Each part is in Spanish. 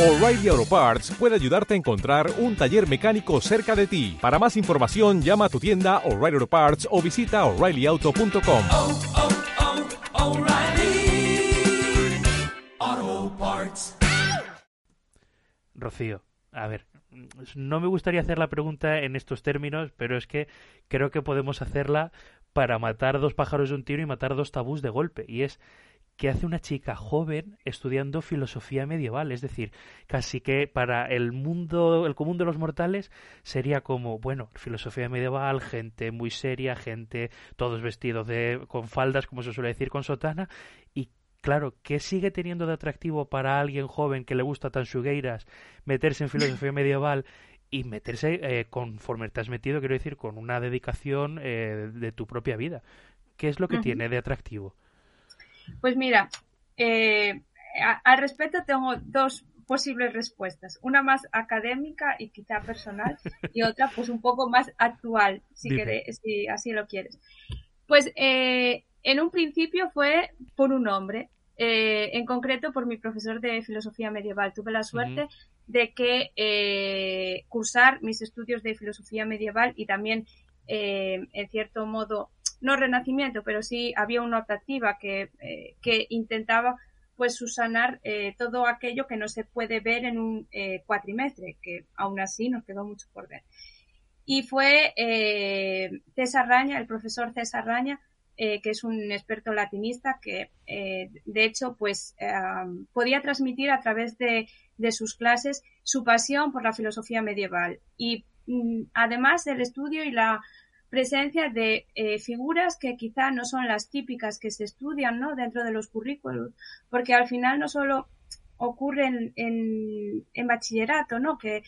O'Reilly Auto Parts puede ayudarte a encontrar un taller mecánico cerca de ti. Para más información, llama a tu tienda O'Reilly Auto Parts o visita oreillyauto.com. oh, oh, O'Reilly Auto Parts. Rocío, a ver, no me gustaría hacer la pregunta en estos términos, pero es que creo que podemos hacerla para matar dos pájaros de un tiro y matar dos tabús de golpe. Y es, ¿qué hace una chica joven estudiando filosofía medieval? Es decir, casi que para el mundo, el común de los mortales, sería como, bueno, filosofía medieval, gente muy seria, gente, todos vestidos de, con faldas, como se suele decir, con sotana, y Claro, ¿qué sigue teniendo de atractivo para alguien joven que le gusta tan sugueiras meterse en filosofía medieval y meterse eh, conforme te has metido, quiero decir, con una dedicación eh, de tu propia vida? ¿Qué es lo que tiene de atractivo? Pues mira, eh, al respecto tengo dos posibles respuestas. Una más académica y quizá personal y otra pues un poco más actual, si, quere- si así lo quieres. Pues eh, en un principio fue por un hombre, eh, en concreto por mi profesor de filosofía medieval. Tuve la suerte de que eh, cursar mis estudios de filosofía medieval y también, eh, en cierto modo, no renacimiento, pero sí había una optativa que, eh, que intentaba pues susanar eh, todo aquello que no se puede ver en un eh, cuatrimestre, que aún así nos quedó mucho por ver. Y fue César Raña, el profesor César Raña, que es un experto latinista que, de hecho, pues podía transmitir a través de, de sus clases su pasión por la filosofía medieval y mm, además el estudio y la presencia de eh, figuras que quizá no son las típicas que se estudian ¿no? dentro de los currículos, porque al final no solo ocurre en, en, en bachillerato, ¿no? que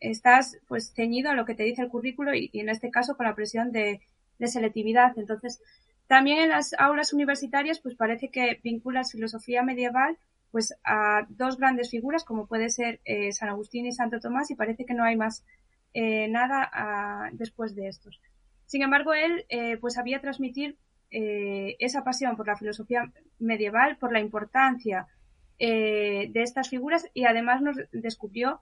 estás pues ceñido a lo que te dice el currículo y, en este caso con la presión de, de selectividad. Entonces, también en las aulas universitarias, pues parece que vinculas filosofía medieval pues a dos grandes figuras como puede ser eh, San Agustín y Santo Tomás y parece que no hay más eh, nada a, después de estos. Sin embargo, él eh, pues sabía transmitir eh, esa pasión por la filosofía medieval, por la importancia eh, de estas figuras y además nos descubrió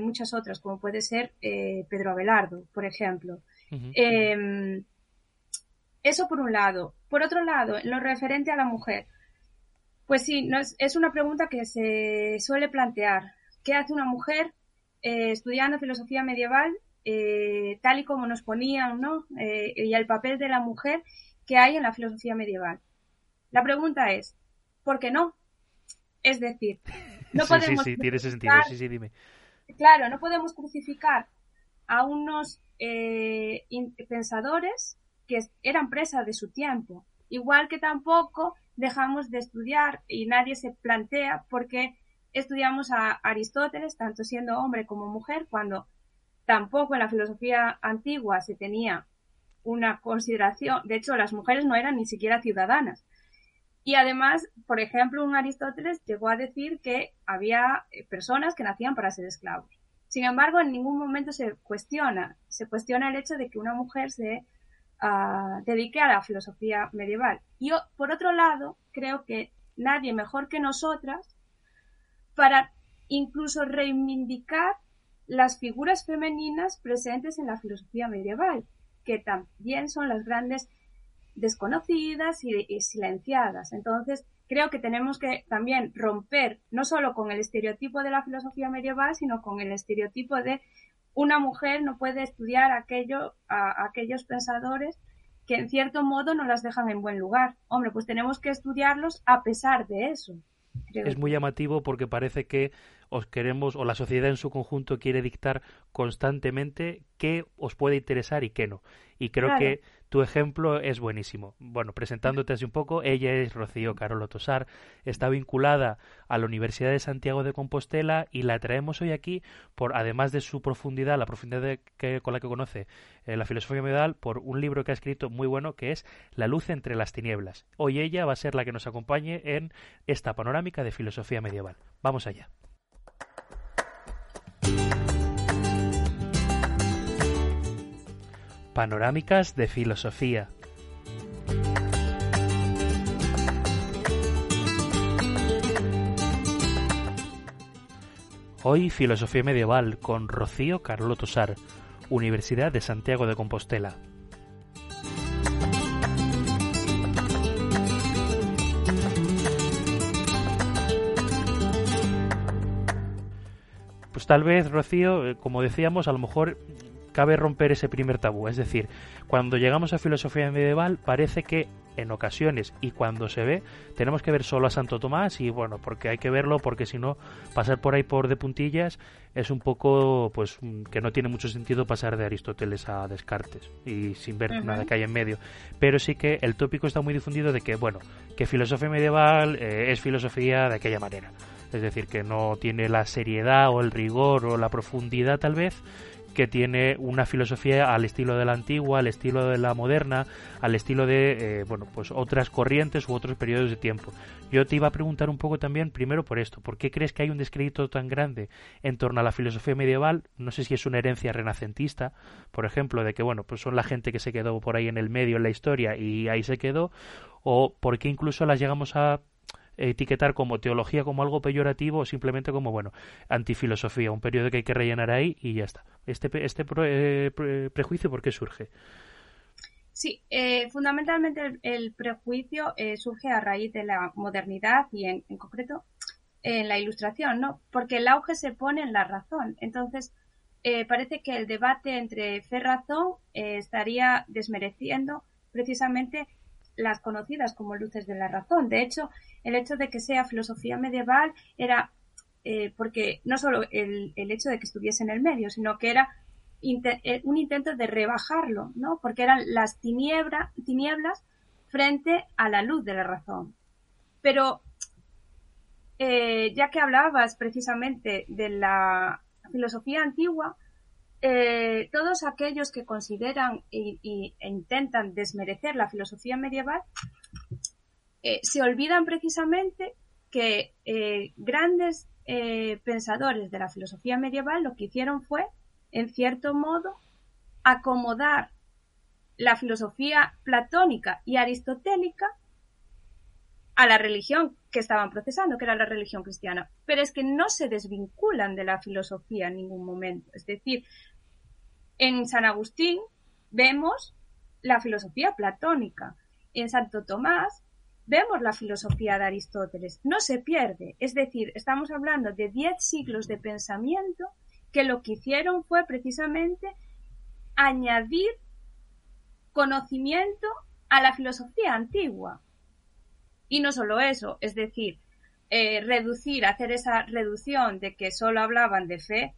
muchas otras, como puede ser Pedro Abelardo, por ejemplo. Eh, eso por un lado. Por otro lado, en lo referente a la mujer, pues sí, no es, es una pregunta que se suele plantear. ¿Qué hace una mujer eh, estudiando filosofía medieval, eh, tal y como nos ponían, ¿no? Eh, y el papel de la mujer que hay en la filosofía medieval. La pregunta es, ¿por qué no? Es decir, no sí, podemos sí, sí, tiene ese sentido. Sí, sí, dime. claro, no podemos crucificar a unos eh, pensadores que eran presa de su tiempo. Igual que tampoco dejamos de estudiar y nadie se plantea por qué estudiamos a Aristóteles, tanto siendo hombre como mujer, cuando tampoco en la filosofía antigua se tenía una consideración. De hecho, las mujeres no eran ni siquiera ciudadanas. Y además, por ejemplo, un Aristóteles llegó a decir que había eh, personas que nacían para ser esclavos. Sin embargo, en ningún momento se cuestiona, se cuestiona el hecho de que una mujer se ah, dedique a la filosofía medieval. Y por otro lado, creo que nadie mejor que nosotras para incluso reivindicar las figuras femeninas presentes en la filosofía medieval, que también son las grandes desconocidas y, silenciadas. Entonces, creo que tenemos que también romper no solo con el estereotipo de la filosofía medieval, sino con el estereotipo de una mujer no puede estudiar aquello, a, a aquellos pensadores que en cierto modo no las dejan en buen lugar. Hombre, pues tenemos que estudiarlos a pesar de eso. Es muy llamativo porque parece que os queremos, o la sociedad en su conjunto quiere dictar constantemente qué os puede interesar y qué no. Y creo Claro. que tu ejemplo es buenísimo. Bueno, presentándote así un poco, ella es Rocío Carolo Tosar, está vinculada a la Universidad de Santiago de Compostela y la traemos hoy aquí por, además de su profundidad, la profundidad de- que, con la que conoce eh, la filosofía medieval, por un libro que ha escrito muy bueno que es La luz entre las tinieblas. Hoy ella va a ser la que nos acompañe en esta panorámica de filosofía medieval. Vamos allá. Panorámicas de filosofía. Hoy Filosofía Medieval con Rocío Carlotto Sar, Universidad de Santiago de Compostela. Pues tal vez, Rocío, eh, como decíamos, a lo mejor cabe romper ese primer tabú. Es decir, cuando llegamos a filosofía medieval parece que en ocasiones y cuando se ve tenemos que ver solo a Santo Tomás y bueno, porque hay que verlo porque si no pasar por ahí por de puntillas es un poco pues mm, que no tiene mucho sentido pasar de Aristóteles a Descartes y sin ver nada que hay en medio. Pero sí que el tópico está muy difundido de que bueno, que filosofía medieval eh, es filosofía de aquella manera. Es decir, que no tiene la seriedad o el rigor o la profundidad tal vez que tiene una filosofía al estilo de la antigua, al estilo de la moderna, al estilo de eh, bueno pues otras corrientes u otros periodos de tiempo. Yo te iba a preguntar un poco también, primero por esto, ¿por qué crees que hay un descrédito tan grande en torno a la filosofía medieval? No sé si es una herencia renacentista, por ejemplo, de que bueno pues son la gente que se quedó por ahí en el medio en la historia y ahí se quedó, o por qué incluso las llegamos a etiquetar como teología como algo peyorativo o simplemente como, bueno, antifilosofía, un periodo que hay que rellenar ahí y ya está. ¿Este, este eh, prejuicio por qué surge? Sí, eh, fundamentalmente el, prejuicio eh, surge a raíz de la modernidad y en, concreto en la ilustración, ¿no? Porque el auge se pone en la razón. Entonces, parece que el debate entre fe y razón estaría desmereciendo precisamente las conocidas como luces de la razón. De hecho, el hecho de que sea filosofía medieval era eh, porque no solo el, hecho de que estuviese en el medio, sino que era eh, un intento de rebajarlo, ¿no? Porque eran las tinieblas frente a la luz de la razón. Pero eh, ya que hablabas precisamente de la filosofía antigua, todos aquellos que consideran e intentan desmerecer la filosofía medieval eh, se olvidan precisamente que eh, grandes eh, pensadores de la filosofía medieval lo que hicieron fue, en cierto modo, acomodar la filosofía platónica y aristotélica a la religión que estaban procesando, que era la religión cristiana. Pero es que no se desvinculan de la filosofía en ningún momento. Es decir, en San Agustín vemos la filosofía platónica. En Santo Tomás vemos la filosofía de Aristóteles, no se pierde. Es decir, estamos hablando de diez siglos de pensamiento que lo que hicieron fue precisamente añadir conocimiento a la filosofía antigua. Y no solo eso, es decir, eh, reducir, hacer esa reducción de que solo hablaban de fe,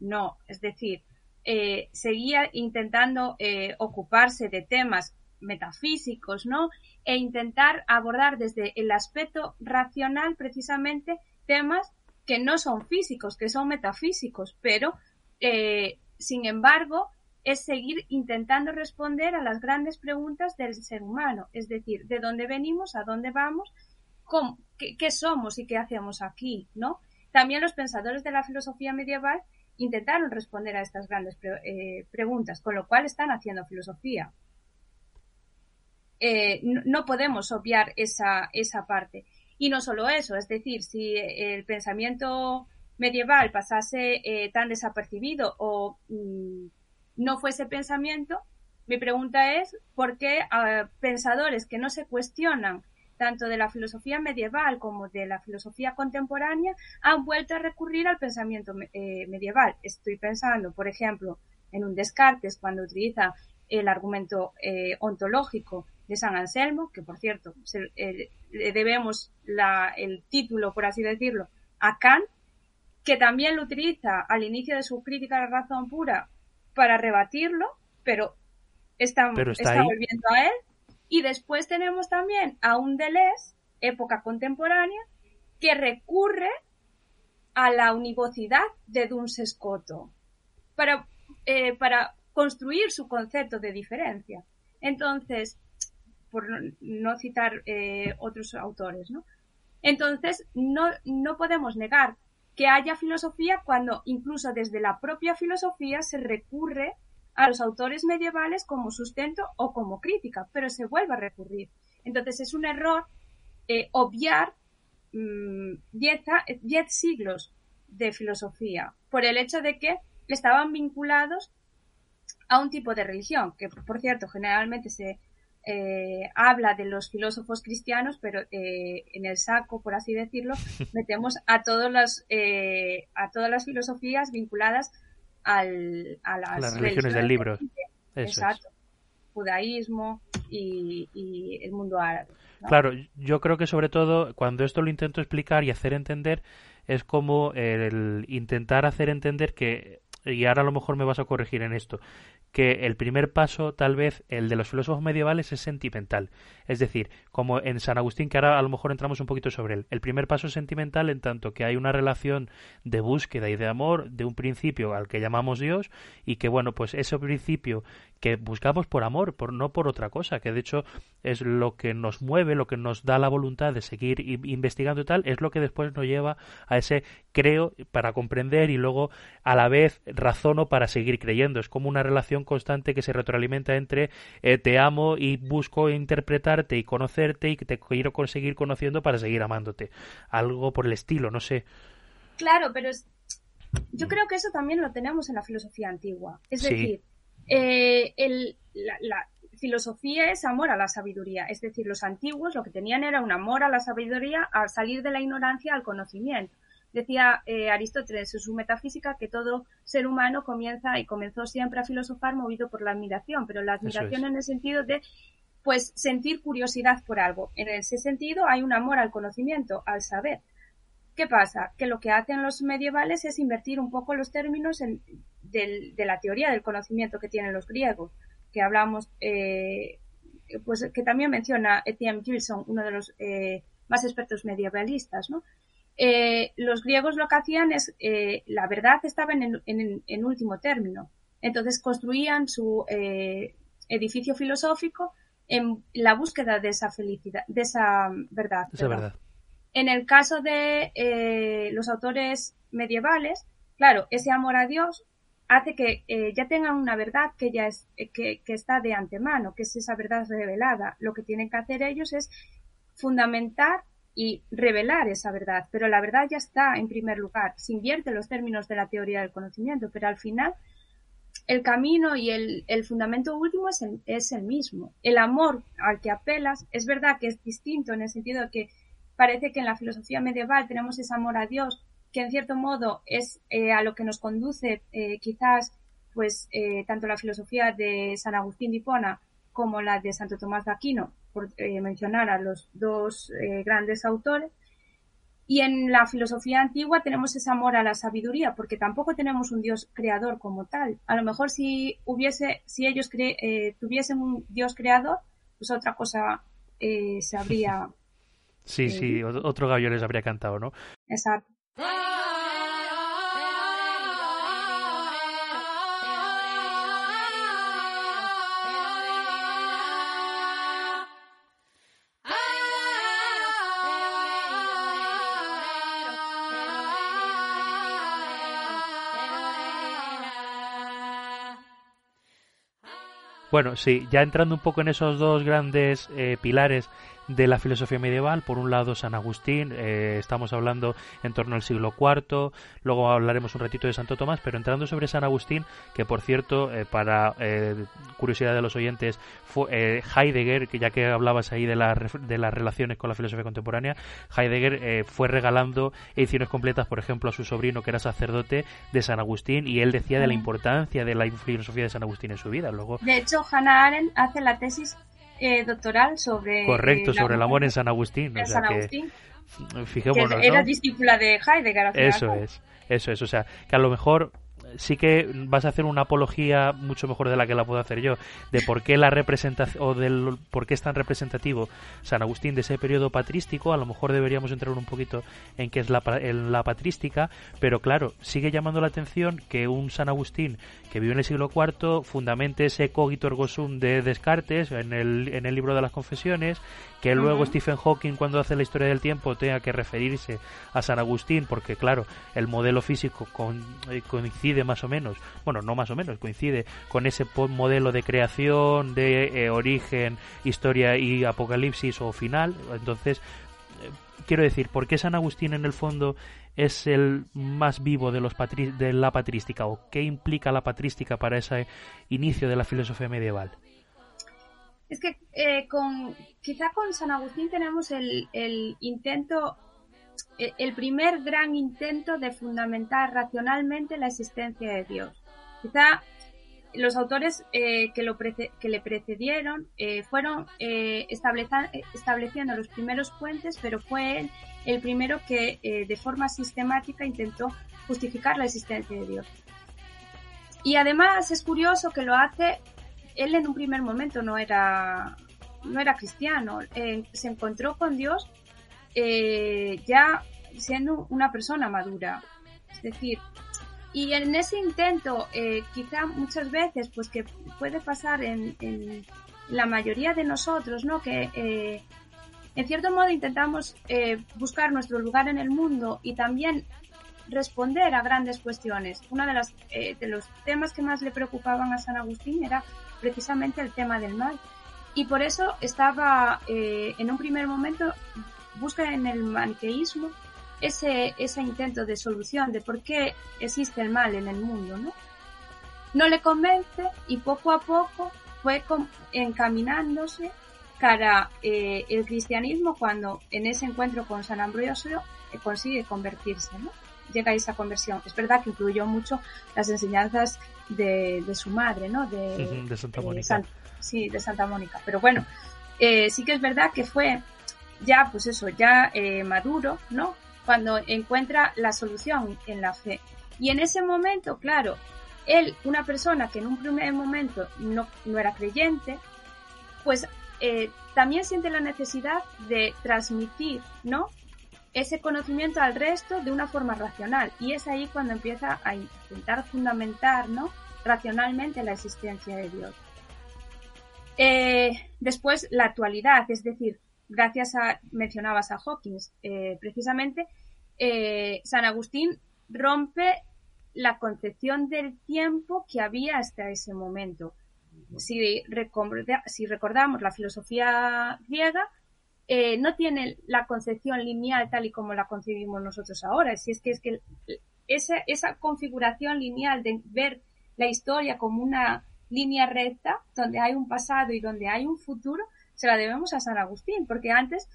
no, es decir, eh, seguía intentando eh, ocuparse de temas metafísicos, ¿no? E intentar abordar desde el aspecto racional precisamente temas que no son físicos, que son metafísicos, pero eh, sin embargo es seguir intentando responder a las grandes preguntas del ser humano, es decir, de dónde venimos, a dónde vamos, qué, somos y qué hacemos aquí, ¿no? También los pensadores de la filosofía medieval intentaron responder a estas grandes eh, preguntas, con lo cual están haciendo filosofía. Eh, no, podemos obviar esa, esa parte. Y no solo eso, es decir, si el pensamiento medieval pasase eh, tan desapercibido o mm, no fuese pensamiento, mi pregunta es por qué pensadores que no se cuestionan tanto de la filosofía medieval como de la filosofía contemporánea han vuelto a recurrir al pensamiento eh, medieval. Estoy pensando, por ejemplo, en un Descartes cuando utiliza el argumento ontológico de San Anselmo, que por cierto eh, le debemos el título, por así decirlo, a Kant, que también lo utiliza al inicio de su crítica a la razón pura para rebatirlo, pero está, volviendo a él. Y después tenemos también a un Deleuze, época contemporánea, que recurre a la univocidad de Duns Scoto para, eh, para construir su concepto de diferencia. Entonces, por no citar eh, otros autores, ¿no? Entonces, no, no podemos negar que haya filosofía cuando incluso desde la propia filosofía se recurre a los autores medievales como sustento o como crítica, pero se vuelve a recurrir. Entonces es un error eh, obviar mm, diez, siglos de filosofía, por el hecho de que estaban vinculados a un tipo de religión, que por cierto generalmente se eh, habla de los filósofos cristianos, pero eh, en el saco, por así decirlo, metemos a todas las eh, a todas las filosofías vinculadas al, a las, religiones del libro. Exacto. Judaísmo y, y, el mundo árabe. Claro, yo creo que sobre todo cuando esto lo intento explicar y hacer entender es como el intentar hacer entender que y ahora a lo mejor me vas a corregir en esto, que el primer paso, tal vez, el de los filósofos medievales, es sentimental. Es decir, como en San Agustín, que ahora a lo mejor entramos un poquito sobre él. El primer paso es sentimental en tanto que hay una relación de búsqueda y de amor de un principio al que llamamos Dios y que, bueno, pues ese principio que buscamos por amor, por no por otra cosa, que de hecho es lo que nos mueve, lo que nos da la voluntad de seguir investigando y tal, es lo que después nos lleva a ese creo para comprender y luego a la vez razono para seguir creyendo. Es como una relación constante que se retroalimenta entre eh, te amo y busco interpretarte y conocerte y que te quiero conseguir conociendo para seguir amándote. Algo por el estilo, no sé. Claro, pero yo creo que eso también lo tenemos en la filosofía antigua. Es decir, eh, el, la, filosofía es amor a la sabiduría, es decir, los antiguos lo que tenían era un amor a la sabiduría al salir de la ignorancia al conocimiento. Decía eh, Aristóteles en su metafísica que todo ser humano comienza y comenzó siempre a filosofar movido por la admiración, pero la admiración en el sentido de pues sentir curiosidad por algo. En ese sentido hay un amor al conocimiento, al saber. ¿Qué pasa? Que lo que hacen los medievales es invertir un poco los términos de la teoría del conocimiento que tienen los griegos, que hablamos, eh, pues que también menciona Etienne Gilson, uno de los eh, más expertos medievalistas, ¿no? Eh, los griegos lo que hacían es, la verdad estaba en, en, último término. Entonces construían su edificio filosófico en la búsqueda de esa felicidad, de esa verdad. Esa verdad. En el caso de eh, los autores medievales, claro, ese amor a Dios hace que eh, ya tengan una verdad que ya es eh, que, está de antemano, que es esa verdad revelada. Lo que tienen que hacer ellos es fundamentar y revelar esa verdad, pero la verdad ya está en primer lugar. Se invierte los términos de la teoría del conocimiento, pero al final el camino y el, fundamento último es el mismo. El amor al que apelas es verdad que es distinto en el sentido de que parece que en la filosofía medieval tenemos ese amor a Dios, que en cierto modo es eh, a lo que nos conduce eh, quizás pues eh, tanto la filosofía de San Agustín de Hipona como la de Santo Tomás de Aquino, por mencionar a los dos grandes autores. Y en la filosofía antigua tenemos ese amor a la sabiduría, porque tampoco tenemos un Dios creador como tal. A lo mejor si hubiese, si ellos tuviesen un Dios creador, pues otra cosa se habría Sí, sí, otro gallo les habría cantado, ¿no? Exacto. Bueno, sí, ya entrando un poco en esos dos grandes eh, pilares de la filosofía medieval. Por un lado, San Agustín, eh, estamos hablando en torno al siglo IV, luego hablaremos un ratito de Santo Tomás, pero entrando sobre San Agustín, que por cierto, eh, para eh, curiosidad de los oyentes, fue, Heidegger, que ya que hablabas ahí de, de las relaciones con la filosofía contemporánea, Heidegger fue regalando ediciones completas, por ejemplo, a su sobrino, que era sacerdote de San Agustín, y él decía de la importancia de la filosofía de San Agustín en su vida. Luego, de hecho, Hannah Arendt hace la tesis eh, doctoral sobre... Correcto, eh, sobre el amor en San Agustín. o San Agustín. fijémonos, era discípula de Heidegger. eso es, eso es. O sea, que a lo mejor sí que vas a hacer una apología mucho mejor de la que la puedo hacer yo de por qué la representación o del por qué es tan representativo San Agustín de ese periodo patrístico a lo mejor deberíamos entrar un poquito en qué es la, en la patrística pero claro sigue llamando la atención que un San Agustín que vivió en el siglo IV fundamente ese cogito ergo sum de Descartes en el, en el libro de las confesiones que luego Stephen Hawking cuando hace la historia del tiempo tenga que referirse a San Agustín porque claro el modelo físico eh, coincide más o menos bueno no más o menos coincide con ese modelo de creación de eh, origen historia y apocalipsis o final. Entonces eh, quiero decir, ¿por qué San Agustín en el fondo es el más vivo de, los de la patrística o qué implica la patrística para ese inicio de la filosofía medieval? Es que eh, con, quizá con San Agustín tenemos el, el intento, el, el primer gran intento de fundamentar racionalmente la existencia de Dios. Quizá los autores eh, que, lo que le precedieron eh, fueron estableciendo los primeros puentes, pero fue él el primero que de forma sistemática intentó justificar la existencia de Dios. Y además es curioso que lo hace, él en un primer momento no era, no era cristiano, se encontró con Dios ya siendo una persona madura. Es decir, y en ese intento, eh, quizá muchas veces, pues que puede pasar en, en la mayoría de nosotros, ¿no? Que eh, en cierto modo intentamos eh, buscar nuestro lugar en el mundo y también responder a grandes cuestiones. Uno de, las, eh, de los temas que más le preocupaban a San Agustín era precisamente el tema del mal. Y por eso estaba eh, en un primer momento busca en el maniqueísmo ese, ese intento de solución de por qué existe el mal en el mundo, ¿no? No le convence y poco a poco fue encaminándose cara eh, el cristianismo cuando en ese encuentro con San Ambrosio eh, consigue convertirse, ¿no? Llega a esa conversión. Es verdad que incluyó mucho las enseñanzas de, de su madre, ¿no? De, de Santa Mónica. sí, de Santa Mónica. Pero bueno, eh, sí que es verdad que fue ya, pues eso, ya eh, maduro, ¿no? cuando encuentra la solución en la fe. Y en ese momento, claro, él, una persona que en un primer momento no, no era creyente, pues eh, también siente la necesidad de transmitir, ¿no? Ese conocimiento al resto de una forma racional. Y es ahí cuando empieza a intentar fundamentar, ¿no? Racionalmente la existencia de Dios. Eh, después, la actualidad, es decir, gracias a, mencionabas a Hawkins, eh, precisamente, San Agustín rompe la concepción del tiempo que había hasta ese momento. Si, si recordamos la filosofía griega, eh, no tiene la concepción lineal tal y como la concebimos nosotros ahora. Si es que es que esa, esa configuración lineal de ver la historia como una línea recta, donde hay un pasado y donde hay un futuro, se la debemos a San Agustín, porque antes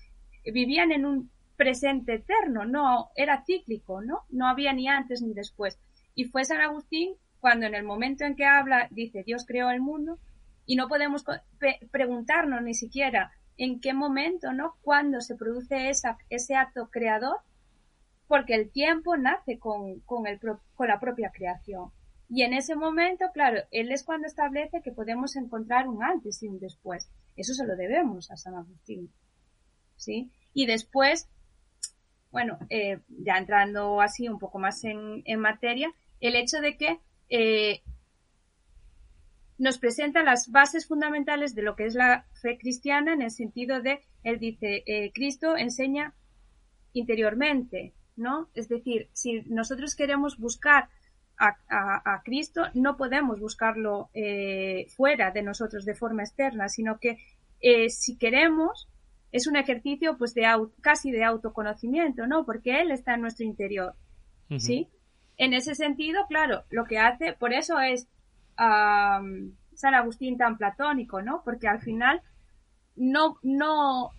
vivían en un presente eterno, no era cíclico, ¿no? No había ni antes ni después. Y fue San Agustín cuando en el momento en que habla dice Dios creó el mundo y no podemos preguntarnos ni siquiera en qué momento, ¿no? Cuándo se produce esa, ese acto creador, porque el tiempo nace con, con, el, con la propia creación. Y en ese momento, claro, él es cuando establece que podemos encontrar un antes y un después. Eso se lo debemos a San Agustín. ¿Sí? Y después, bueno, eh, ya entrando así un poco más en, en materia, el hecho de que eh, nos presenta las bases fundamentales de lo que es la fe cristiana en el sentido de, él dice, eh, Cristo enseña interiormente, ¿no? Es decir, si nosotros queremos buscar a, Cristo, no podemos buscarlo eh, fuera de nosotros de forma externa, sino que eh, si queremos, es un ejercicio pues de casi de autoconocimiento, ¿no? Porque Él está en nuestro interior, ¿sí? En ese sentido, claro, lo que hace, por eso es San Agustín tan platónico, ¿no? Porque al final no, no,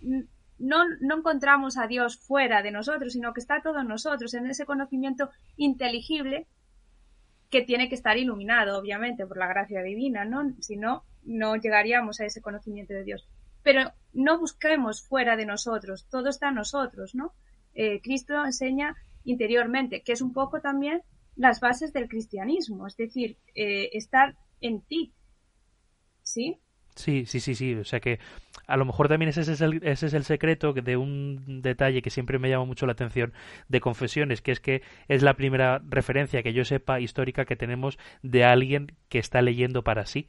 no, no encontramos a Dios fuera de nosotros, sino que está todo en nosotros, en ese conocimiento inteligible que tiene que estar iluminado, obviamente, por la gracia divina, ¿no? Si no, no llegaríamos a ese conocimiento de Dios. Pero no busquemos fuera de nosotros, todo está en nosotros, ¿no? Eh, Cristo enseña interiormente, que es un poco también las bases del cristianismo, es decir, eh, estar en ti, ¿sí? Sí, sí, sí, sí. O sea que a lo mejor también ese es el, ese es el secreto de un detalle que siempre me llama mucho la atención de confesiones, que es que es la primera referencia que yo sepa histórica que tenemos de alguien que está leyendo para sí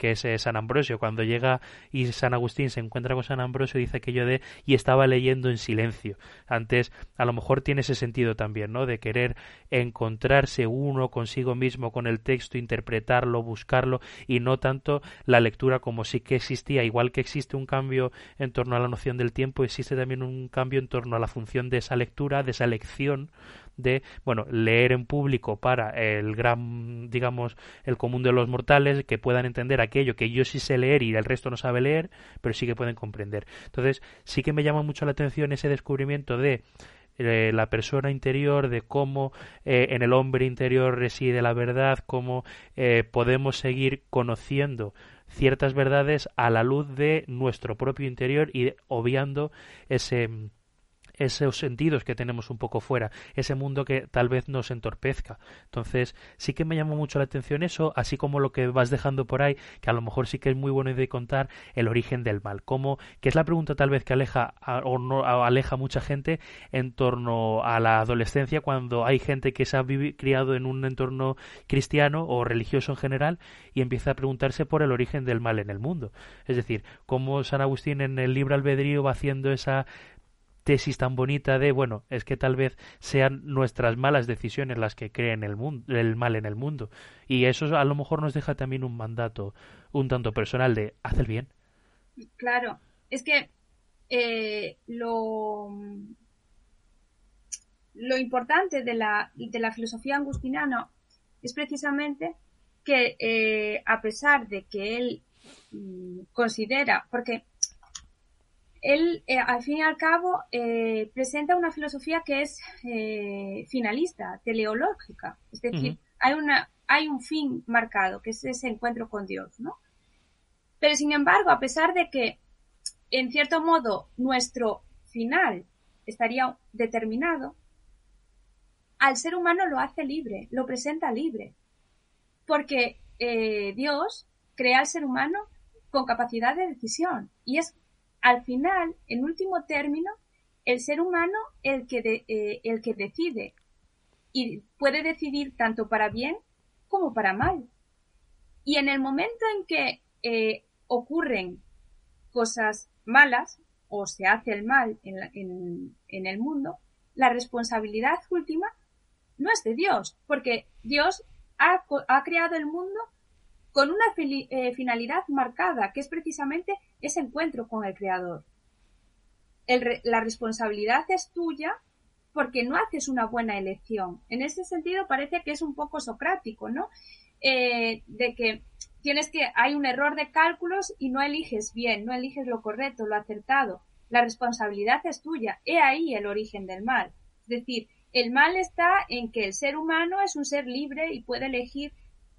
que es eh, San Ambrosio. Cuando llega y San Agustín se encuentra con San Ambrosio, dice aquello de y estaba leyendo en silencio. Antes, a lo mejor tiene ese sentido también, ¿no? De querer encontrarse uno consigo mismo con el texto, interpretarlo, buscarlo y no tanto la lectura como sí que existía. Igual que existe un cambio en torno a la noción del tiempo, existe también un cambio en torno a la función de esa lectura, de esa lección de, bueno, leer en público para el gran, digamos, el común de los mortales, que puedan entender aquello que yo sí sé leer y el resto no sabe leer, pero sí que pueden comprender. Entonces, sí que me llama mucho la atención ese descubrimiento de eh, la persona interior, de cómo eh, en el hombre interior reside la verdad, cómo eh, podemos seguir conociendo ciertas verdades a la luz de nuestro propio interior y obviando ese esos sentidos que tenemos un poco fuera, ese mundo que tal vez nos entorpezca. Entonces, sí que me llamó mucho la atención eso, así como lo que vas dejando por ahí, que a lo mejor sí que es muy bueno de contar el origen del mal, como que es la pregunta tal vez que aleja o no aleja mucha gente en torno a la adolescencia cuando hay gente que se ha criado en un entorno cristiano o religioso en general y empieza a preguntarse por el origen del mal en el mundo. Es decir, cómo San Agustín en el libro albedrío va haciendo esa tesis tan bonita de, bueno, es que tal vez sean nuestras malas decisiones las que creen el, mundo, el mal en el mundo. Y eso a lo mejor nos deja también un mandato un tanto personal de, haz el bien. Claro, es que eh, lo, lo importante de la, de la filosofía agustinana es precisamente que eh, a pesar de que él mm, considera, porque él, eh, al fin y al cabo, eh, presenta una filosofía que es eh, finalista, teleológica. Es decir, hay, una, hay un fin marcado, que es ese encuentro con Dios, ¿no? Pero, sin embargo, a pesar de que, en cierto modo, nuestro final estaría determinado, al ser humano lo hace libre, lo presenta libre. Porque Dios crea al ser humano con capacidad de decisión. Y es al final, en último término, el ser humano el que, eh, el que decide y puede decidir tanto para bien como para mal. Y en el momento en que eh, ocurren cosas malas o se hace el mal en, en el mundo, la responsabilidad última no es de Dios, porque Dios ha, ha creado el mundo con una eh, finalidad marcada, que es precisamente ese encuentro con el Creador. la responsabilidad es tuya porque no haces una buena elección. En ese sentido parece que es un poco socrático, ¿no? Eh, de que tienes que, hay un error de cálculos y no eliges bien, no eliges lo correcto, lo acertado. La responsabilidad es tuya. He ahí el origen del mal. Es decir, el mal está en que el ser humano es un ser libre y puede elegir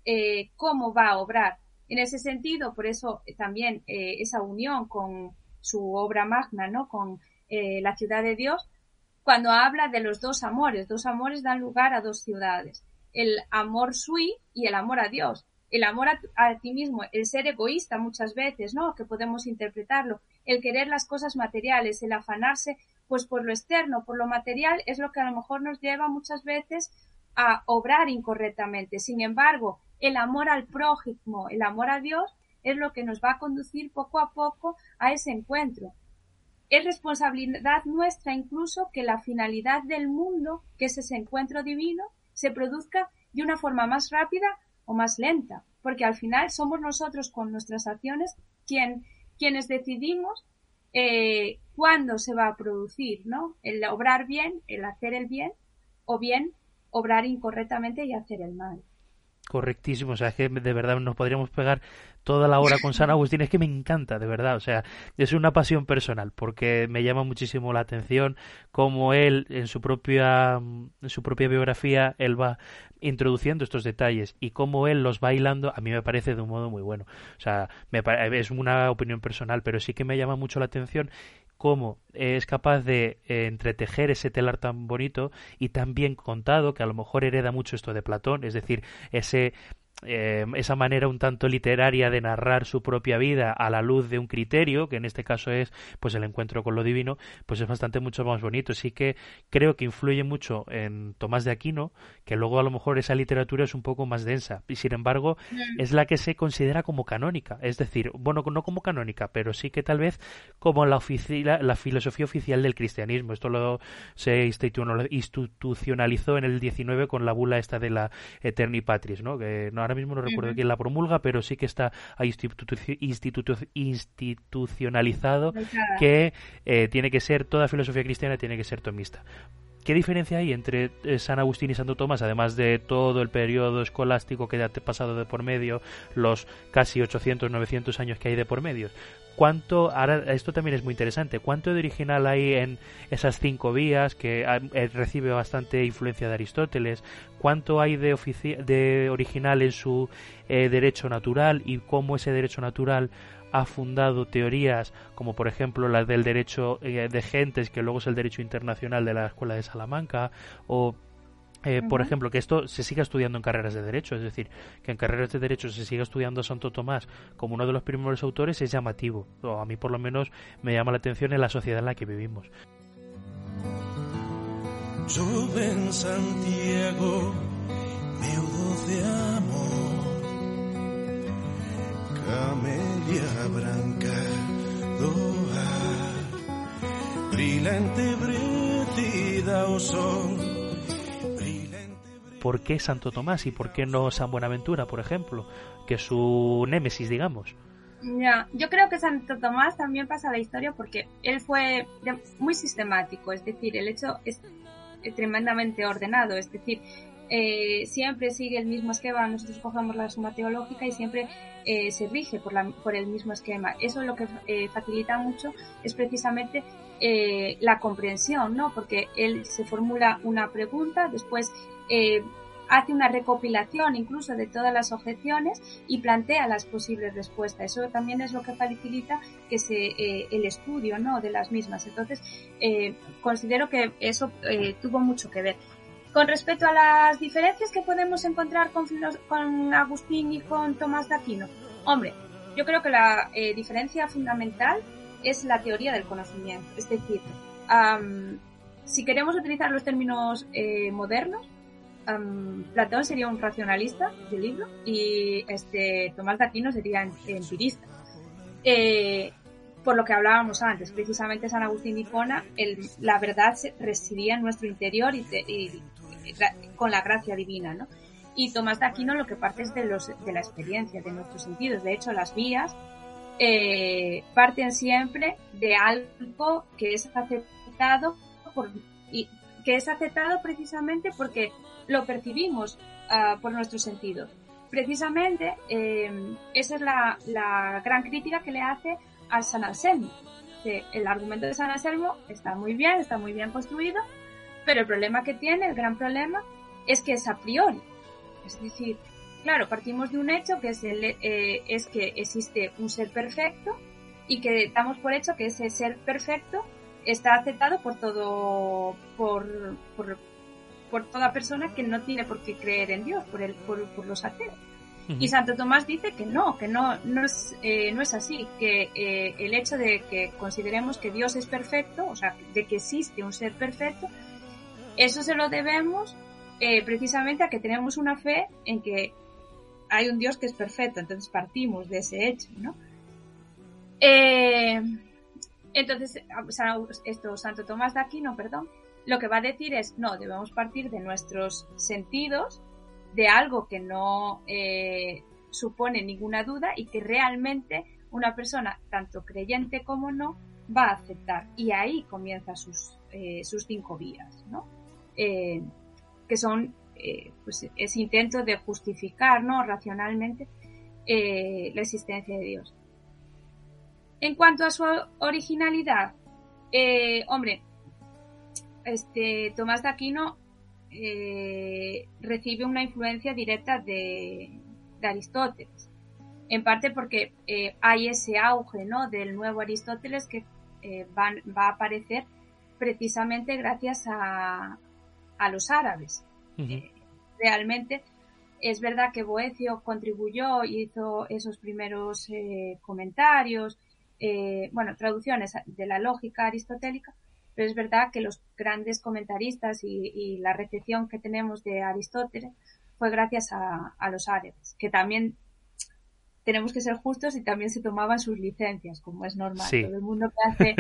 eh, cómo va a obrar. En ese sentido, por eso eh, también eh, esa unión con su obra magna, ¿no? Con la ciudad de Dios, cuando habla de los dos amores, dos amores dan lugar a dos ciudades, el amor sui y el amor a Dios. El amor a, a, ti mismo, el ser egoísta muchas veces, ¿no? Que podemos interpretarlo, el querer las cosas materiales, el afanarse, pues por lo externo, por lo material, es lo que a lo mejor nos lleva muchas veces a obrar incorrectamente. Sin embargo, el amor al prójimo, el amor a Dios, es lo que nos va a conducir poco a poco a ese encuentro. Es responsabilidad nuestra incluso que la finalidad del mundo, que es ese encuentro divino, se produzca de una forma más rápida o más lenta, porque al final somos nosotros con nuestras acciones quien, quienes decidimos eh, cuándo se va a producir, ¿no? El obrar bien, el hacer el bien, o bien obrar incorrectamente y hacer el mal. Correctísimo, o sea, es que de verdad nos podríamos pegar toda la hora con San Agustín, es que me encanta, de verdad, o sea, es una pasión personal, porque me llama muchísimo la atención cómo él, en su propia, en su propia biografía, él va introduciendo estos detalles y cómo él los va hilando, a mí me parece de un modo muy bueno. O sea, me, es una opinión personal, pero sí que me llama mucho la atención cómo es capaz de eh, entretejer ese telar tan bonito y tan bien contado, que a lo mejor hereda mucho esto de Platón, es decir, ese eh, esa manera un tanto literaria de narrar su propia vida a la luz de un criterio, que en este caso es pues el encuentro con lo divino, pues es bastante mucho más bonito. Sí que creo que influye mucho en Tomás de Aquino, que luego a lo mejor esa literatura es un poco más densa, y sin embargo mm. es la que se considera como canónica, es decir, bueno, no como canónica, pero sí que tal vez como la, la filosofía oficial del cristianismo. Esto lo se institucionalizó en el 19 con la bula esta de la Eterni Patris, ¿no? Que no ahora mismo no recuerdo quién la promulga, pero sí que está institucionalizado que eh, tiene que ser, toda filosofía cristiana tiene que ser tomista. ¿Qué diferencia hay entre eh, San Agustín y Santo Tomás, además de todo el periodo escolástico que ha pasado de por medio, los casi 800, 900 años que hay de por medio? ¿Cuánto, ahora esto también es muy interesante, cuánto de original hay en esas cinco vías que eh, recibe bastante influencia de Aristóteles? ¿Cuánto hay de, de original en su eh, derecho natural y cómo ese derecho natural ha fundado teorías como por ejemplo la del derecho eh, de gentes, que luego es el derecho internacional de la Escuela de Salamanca, o eh, por ejemplo, que esto se siga estudiando en carreras de derecho, es decir, que en carreras de derecho se siga estudiando a Santo Tomás como uno de los primeros autores es llamativo, o a mí por lo menos me llama la atención en la sociedad en la que vivimos. Santiago, de amor. Camelia branca doa Brilante brecida o son ¿Por qué Santo Tomás y por qué no San Buenaventura, por ejemplo? Que es su némesis, digamos. Ya, yo creo que Santo Tomás también pasa a la historia porque él fue muy sistemático, es decir, el hecho es tremendamente ordenado, es decir, eh, siempre sigue el mismo esquema, nosotros cogemos la suma teológica y siempre eh, se rige por, el mismo esquema. Eso lo que eh, facilita mucho es precisamente la comprensión, ¿no? Porque él se formula una pregunta, después hace una recopilación incluso de todas las objeciones y plantea las posibles respuestas. Eso también es lo que facilita que se, el estudio ¿no? de las mismas. Entonces, considero que eso tuvo mucho que ver. Con respecto a las diferencias que podemos encontrar con, con Agustín y con Tomás de Aquino, hombre, yo creo que la eh, diferencia fundamental es la teoría del conocimiento. Es decir, si queremos utilizar los términos eh, modernos, Platón sería un racionalista del libro y este Tomás de Aquino sería empirista. Eh, por lo que hablábamos antes, precisamente San Agustín y Hipona, la verdad residía en nuestro interior y, con la gracia divina, ¿no? Y Tomás de Aquino lo que parte es de, los, de la experiencia, de nuestros sentidos. De hecho, las vías eh, parten siempre de algo que es aceptado por, y que es aceptado precisamente porque lo percibimos uh, por nuestros sentidos. Precisamente eh, esa es la, la, gran crítica que le hace a San Anselmo. el argumento de San Anselmo está muy bien, está muy bien construido, pero el problema que tiene, el gran problema, es que es a priori. Es decir, claro, partimos de un hecho que es, el, eh, es que existe un ser perfecto y que damos por hecho que ese ser perfecto está aceptado por todo, por, por, por toda persona que no tiene por qué creer en Dios, por, el, por, por los ateos. Y Santo Tomás dice que no, que no, no, es, eh, no es así, que eh, el hecho de que consideremos que Dios es perfecto, o sea, de que existe un ser perfecto, eso se lo debemos eh, precisamente a que tenemos una fe en que hay un Dios que es perfecto, entonces partimos de ese hecho, ¿no? Eh, entonces, esto Santo Tomás de Aquino, perdón, lo que va a decir es, no, debemos partir de nuestros sentidos, de algo que no eh, supone ninguna duda y que realmente una persona, tanto creyente como no, va a aceptar. Y ahí comienza sus, sus cinco vías, ¿no? Eh, que son eh, pues ese intento de justificar ¿no? racionalmente eh, la existencia de Dios. En cuanto a su originalidad, hombre, este Tomás de Aquino recibe una influencia directa de, Aristóteles, en parte porque hay ese auge ¿no? del nuevo Aristóteles que va a aparecer precisamente gracias a, a los árabes. Eh, realmente es verdad que Boecio contribuyó y hizo esos primeros eh, comentarios, eh, bueno, traducciones de la lógica aristotélica, pero es verdad que los grandes comentaristas y, la recepción que tenemos de Aristóteles fue gracias a, los árabes, que también tenemos que ser justos y también se tomaban sus licencias, como es normal. Todo el mundo que hace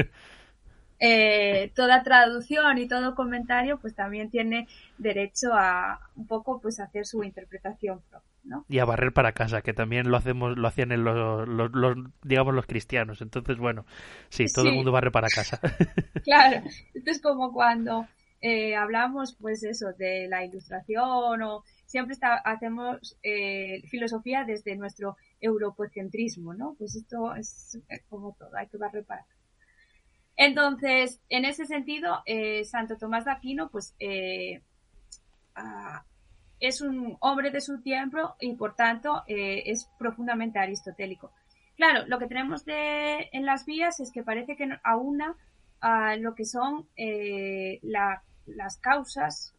eh, toda traducción y todo comentario pues también tiene derecho a un poco pues hacer su interpretación propia. ¿No? Y a barrer para casa, que también lo hacemos, lo hacían en los, los, digamos los cristianos. Entonces, bueno, sí, todo el mundo barre para casa. claro, esto es como cuando eh, hablamos, pues eso, de la ilustración o siempre está, hacemos eh, filosofía desde nuestro europocentrismo, ¿no? Pues esto es como todo, hay que barrer para entonces, en ese sentido, eh, Santo Tomás de Aquino, pues, eh, es un hombre de su tiempo y, por tanto, eh, es profundamente aristotélico. Claro, lo que tenemos de, en las vías es que parece que aúna a lo que son las causas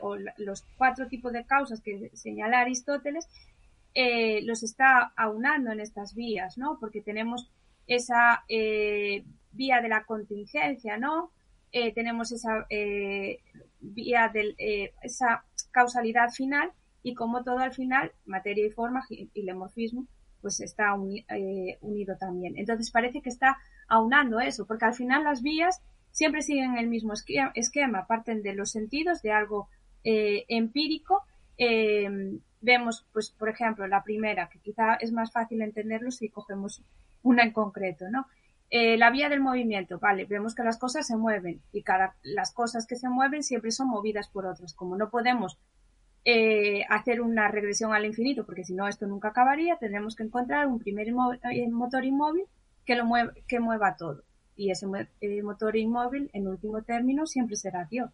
o los cuatro tipos de causas que señala Aristóteles, los está aunando en estas vías, ¿no? Porque tenemos esa vía de la contingencia, ¿no? Eh, tenemos esa eh, vía de eh, esa causalidad final y como todo al final, materia y forma y, el morfismo, pues está unido también. Entonces parece que está aunando eso, porque al final las vías siempre siguen el mismo esquema, parten de los sentidos, de algo empírico. vemos, pues, por ejemplo, la primera, que quizá es más fácil entenderlo si cogemos una en concreto, ¿no? Eh, la vía del movimiento, vale, vemos que las cosas se mueven y cada, las cosas que se mueven siempre son movidas por otras. Como no podemos eh, hacer una regresión al infinito, porque si no esto nunca acabaría, tendremos que encontrar un primer eh, motor inmóvil que lo mueve, que mueva todo. Y ese motor inmóvil, en último término, siempre será Dios.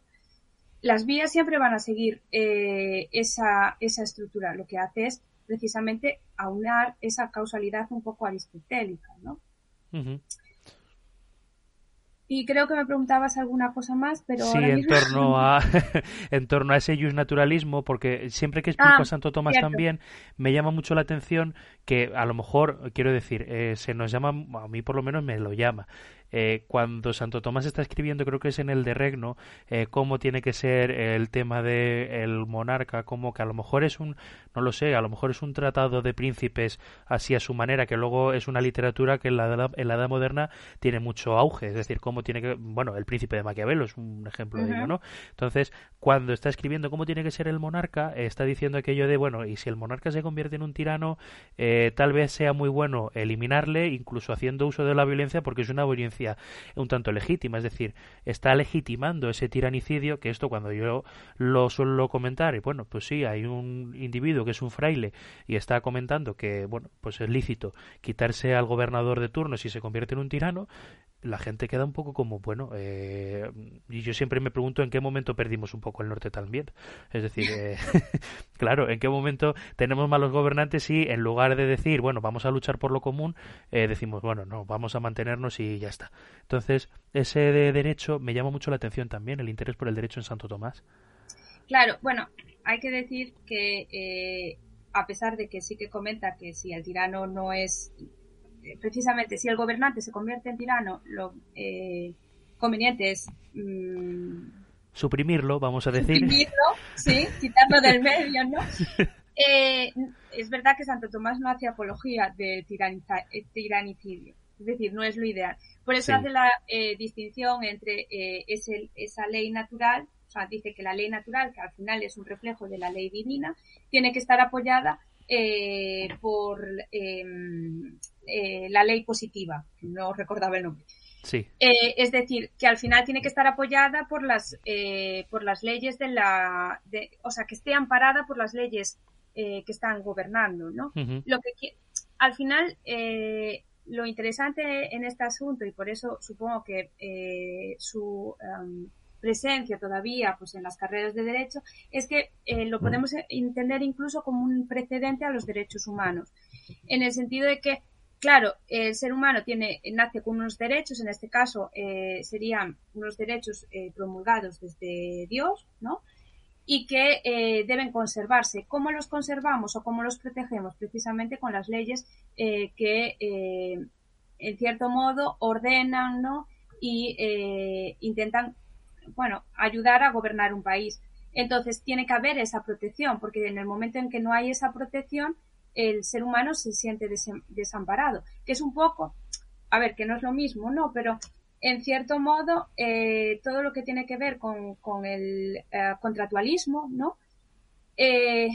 Las vías siempre van a seguir esa, esa estructura. Lo que hace es precisamente aunar esa causalidad un poco aristotélica, ¿no? Y creo que me preguntabas alguna cosa más, pero sí, en torno a en torno a ese naturalismo, porque siempre que explico a ah, Santo Tomás también me llama mucho la atención que a lo mejor quiero decir eh, se nos llama a mí por lo menos me lo llama eh, cuando Santo Tomás está escribiendo, creo que es en el de Regno, eh, cómo tiene que ser el tema de el monarca, como que a lo mejor es un, no lo sé, a lo mejor es un tratado de príncipes así a su manera, que luego es una literatura que en la, edad, en la edad moderna tiene mucho auge, es decir, cómo tiene que, bueno, el príncipe de Maquiavelo es un ejemplo de ello, ¿no? Entonces, cuando está escribiendo cómo tiene que ser el monarca, está diciendo aquello de, bueno, y si el monarca se convierte en un tirano, eh, tal vez sea muy bueno eliminarle, incluso haciendo uso de la violencia, porque es una violencia un tanto legítima, es decir, está legitimando ese tiranicidio, que esto cuando yo lo suelo comentar, y bueno, pues sí, hay un individuo que es un fraile y está comentando que, bueno, pues es lícito quitarse al gobernador de turno si se convierte en un tirano, la gente queda un poco como, bueno, eh, y yo siempre me pregunto en qué momento perdimos un poco el norte también. Es decir, eh, claro, en qué momento tenemos malos gobernantes y en lugar de decir, bueno, vamos a luchar por lo común, eh, decimos, bueno, no, vamos a mantenernos y ya está. Entonces, ese de derecho me llama mucho la atención también, el interés por el derecho en Santo Tomás. Claro, bueno, hay que decir que a pesar de que sí que comenta que si el tirano no es precisamente si el gobernante se convierte en tirano, lo eh, conveniente es mm, suprimirlo, vamos a decir. Suprimirlo, sí, quitarlo del medio, ¿no? Eh, es verdad que Santo Tomás no hace apología de eh, tiranicidio, es decir, no es lo ideal. Por eso hace la distinción entre esa ley natural, o sea, dice que la ley natural, que al final es un reflejo de la ley divina, tiene que estar apoyada eh, por em, eh, la ley positiva, no recordaba el nombre. Sí. Eh, es decir, que al final tiene que estar apoyada por las, por las leyes de la, o sea, que esté amparada por las leyes que están gobernando, ¿no? Lo que al final lo interesante en este asunto y por eso supongo que su em, presencia todavía pues en las carreras de derecho es que eh, lo podemos entender incluso como un precedente a los derechos humanos en el sentido de que claro el ser humano tiene nace con unos derechos en este caso eh, serían unos derechos eh, promulgados desde Dios no y que deben conservarse. ¿Cómo los conservamos o cómo los protegemos? Precisamente con las leyes que, en cierto modo, ordenan ¿no? y intentan bueno, ayudar a gobernar un país. Entonces tiene que haber esa protección, porque en el momento en que no hay esa protección, el ser humano se siente desamparado, que es un poco, a ver, que no es lo mismo, ¿no? Pero en cierto modo, eh, todo lo que tiene que ver con, el eh, contractualismo, ¿no? Eh,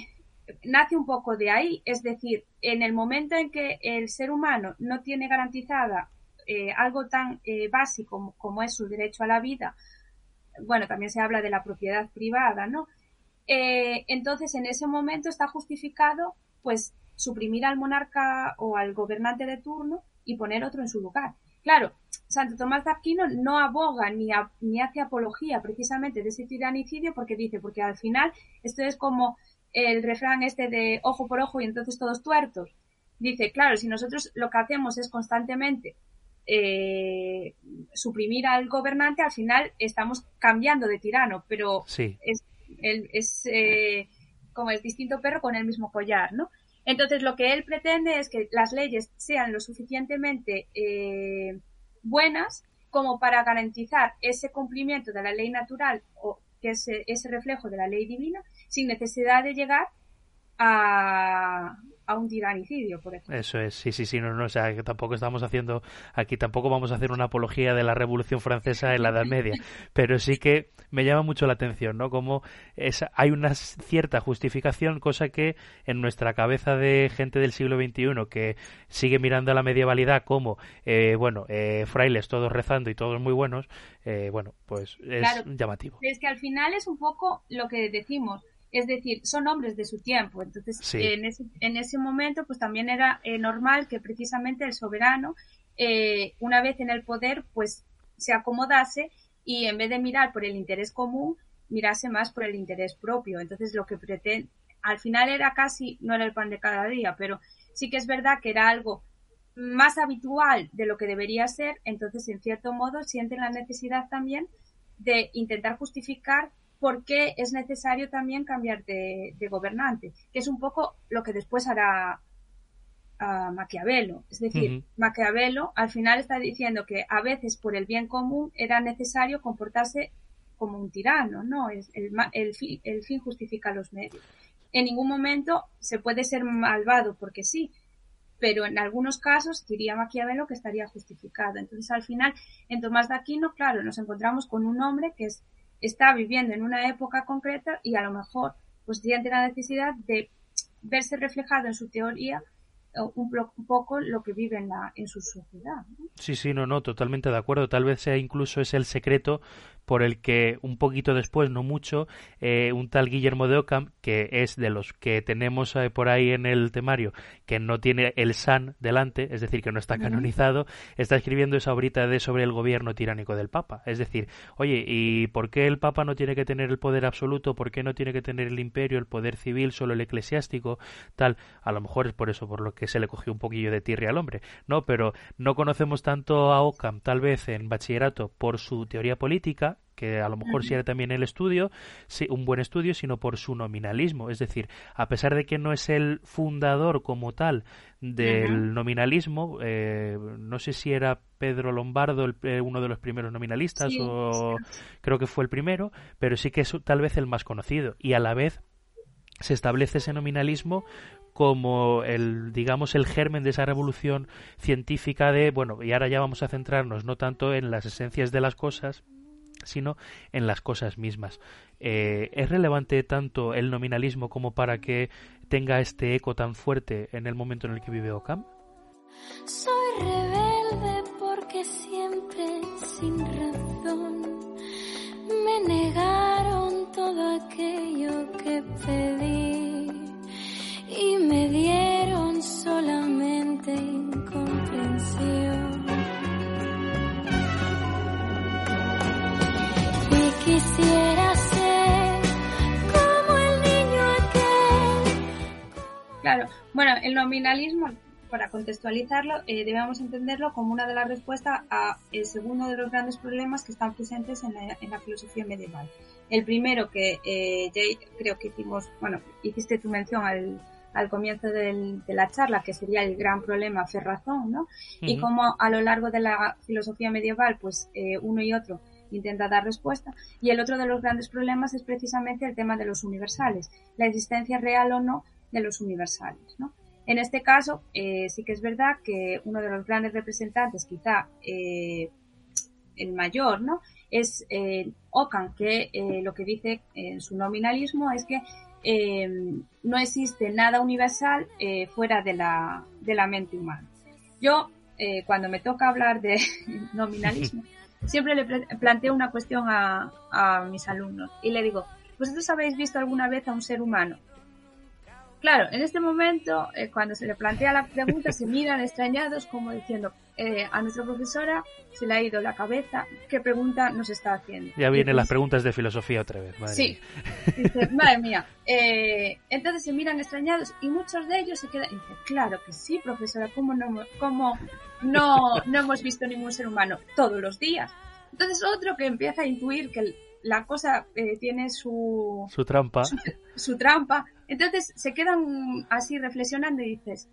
nace un poco de ahí, es decir, en el momento en que el ser humano no tiene garantizada algo tan básico como, es su derecho a la vida, bueno, también se habla de la propiedad privada, ¿no? Eh, entonces, en ese momento está justificado, pues, suprimir al monarca o al gobernante de turno y poner otro en su lugar. Claro, Santo Tomás de no aboga ni, ni hace apología precisamente de ese tiranicidio porque dice, porque al final esto es como el refrán este de ojo por ojo y entonces todos tuertos. Dice, claro, si nosotros lo que hacemos es constantemente eh, suprimir al gobernante, al final estamos cambiando de tirano, pero es, es eh, como el distinto perro con el mismo collar, ¿no? Entonces, lo que él pretende es que las leyes sean lo suficientemente eh, buenas como para garantizar ese cumplimiento de la ley natural o que es ese reflejo de la ley divina sin necesidad de llegar a, a un tiranicidio, por ejemplo. Eso es, sí, sí, sí, no, no, o sea, que tampoco estamos haciendo, aquí tampoco vamos a hacer una apología de la Revolución Francesa en la Edad Media, pero sí que me llama mucho la atención, ¿no? Como es, hay una cierta justificación, cosa que en nuestra cabeza de gente del siglo XXI que sigue mirando a la medievalidad como, eh, bueno, eh, frailes todos rezando y todos muy buenos, eh, bueno, pues es llamativo. Es que al final es un poco lo que decimos, es decir, son hombres de su tiempo. Entonces, en, ese, en ese momento, pues también era eh, normal que precisamente el soberano, eh, una vez en el poder, pues se acomodase y en vez de mirar por el interés común, mirase más por el interés propio. Entonces, lo que pretende, al final era casi, no era el pan de cada día, pero sí que es verdad que era algo más habitual de lo que debería ser, entonces en cierto modo sienten la necesidad también de intentar justificar por qué es necesario también cambiar de, gobernante, que es un poco lo que después hará a Maquiavelo. Es decir, Maquiavelo al final está diciendo que a veces por el bien común era necesario comportarse como un tirano, ¿no? El, el, fin, el fin justifica los medios. En ningún momento se puede ser malvado porque sí, pero en algunos casos diría Maquiavelo que estaría justificado. Entonces, al final, en Tomás de Aquino, claro, nos encontramos con un hombre que es está viviendo en una época concreta y a lo mejor pues siente la necesidad de verse reflejado en su teoría un, poco lo que vive en, la, en su sociedad. Sí, sí, no, no, totalmente de acuerdo. Tal vez sea incluso es el secreto por el que un poquito después, no mucho, eh, un tal Guillermo de Ockham, que es de los que tenemos eh, por ahí en el temario, que no tiene el san delante, es decir, que no está canonizado, está escribiendo esa obrita de sobre el gobierno tiránico del Papa. Es decir, oye, ¿y por qué el Papa no tiene que tener el poder absoluto? ¿Por qué no tiene que tener el imperio, el poder civil, solo el eclesiástico? Tal, a lo mejor es por eso por lo que se le cogió un poquillo de tirria al hombre, ¿no? Pero no conocemos tanto a Ockham, tal vez en bachillerato, por su teoría política, que a lo mejor sí era también el estudio, un buen estudio, sino por su nominalismo. Es decir, a pesar de que no es el fundador como tal del nominalismo, eh, no sé si era Pedro Lombardo eh, uno de los primeros nominalistas o creo que fue el primero, pero sí que es tal vez el más conocido. Y a la vez se establece ese nominalismo como el digamos el germen de esa revolución científica de bueno y ahora ya vamos a centrarnos no tanto en las esencias de las cosas sino en las cosas mismas. Eh, ¿Es relevante tanto el nominalismo como para que tenga este eco tan fuerte en el momento en el que vive Ockham? Soy rebelde porque siempre sin razón me negaron todo aquello que pedí y me dieron Quisiera ser como el niño aquel. Claro, bueno, el nominalismo, para contextualizarlo, eh, debemos entenderlo como una de las respuestas a el segundo de los grandes problemas que están presentes en la, filosofía medieval. El primero que eh, ya creo que hicimos, bueno, hiciste tu mención al, al comienzo del, de la charla, que sería el gran problema Ferrazón, ¿no? Y como a lo largo de la filosofía medieval, pues eh, uno y otro intenta dar respuesta. Y el otro de los grandes problemas es precisamente el tema de los universales, la existencia real o no de los universales. ¿no? En este caso, eh, sí que es verdad que uno de los grandes representantes, quizá eh, el mayor, ¿no? es eh, Ockham, que eh, lo que dice en su nominalismo es que no existe nada universal fuera de la, de la mente humana. Yo, cuando me toca hablar de nominalismo, siempre le planteo una cuestión a, mis alumnos y le digo, ¿vosotros habéis visto alguna vez a un ser humano? Claro, en este momento, eh, cuando se le plantea la pregunta, se miran extrañados como diciendo, eh, a nuestra profesora se le ha ido la cabeza, ¿qué pregunta nos está haciendo? Ya vienen las preguntas de filosofía otra vez, madre Sí, mía. dice, madre mía. Eh, entonces se miran extrañados y muchos de ellos se quedan y dicen, claro que sí, profesora, ¿cómo no, hemos- cómo no, no hemos visto ningún ser humano todos los días? Entonces otro que empieza a intuir que la cosa eh, tiene su, Su trampa. su trampa. Entonces se quedan así reflexionando y dices,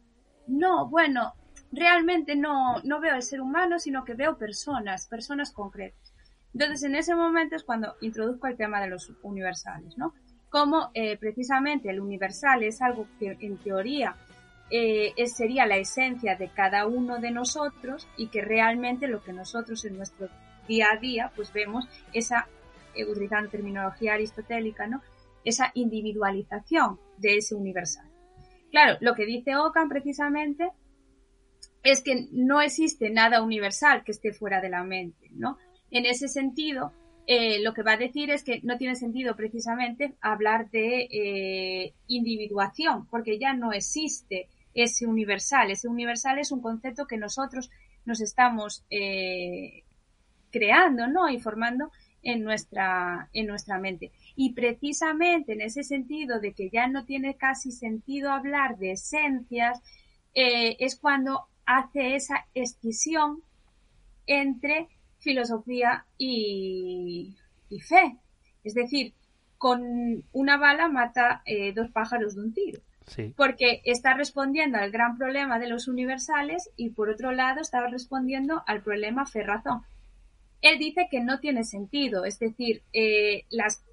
no, bueno, realmente no, no veo el ser humano, sino que veo personas, personas concretas. Entonces en ese momento es cuando introduzco el tema de los universales, ¿no? Como eh, precisamente el universal es algo que en teoría eh, es- sería la esencia de cada uno de nosotros y que realmente lo que nosotros en nuestro día a día pues vemos esa, eh, utilizando terminología aristotélica, ¿no? Esa individualización de ese universal. Claro, lo que dice Ockham precisamente es que no existe nada universal que esté fuera de la mente, ¿no? En ese sentido, eh, lo que va a decir es que no tiene sentido precisamente hablar de eh, individuación, porque ya no existe ese universal. Ese universal es un concepto que nosotros nos estamos eh, creando, ¿no? Y formando en nuestra, en nuestra mente. Y precisamente en ese sentido de que ya no tiene casi sentido hablar de esencias, eh, es cuando hace esa escisión entre filosofía y, y fe. Es decir, con una bala mata eh, dos pájaros de un tiro Sí. porque está respondiendo al gran problema de los universales y por otro lado está respondiendo al problema fe-razón. Él dice que no tiene sentido, es decir, eh, las,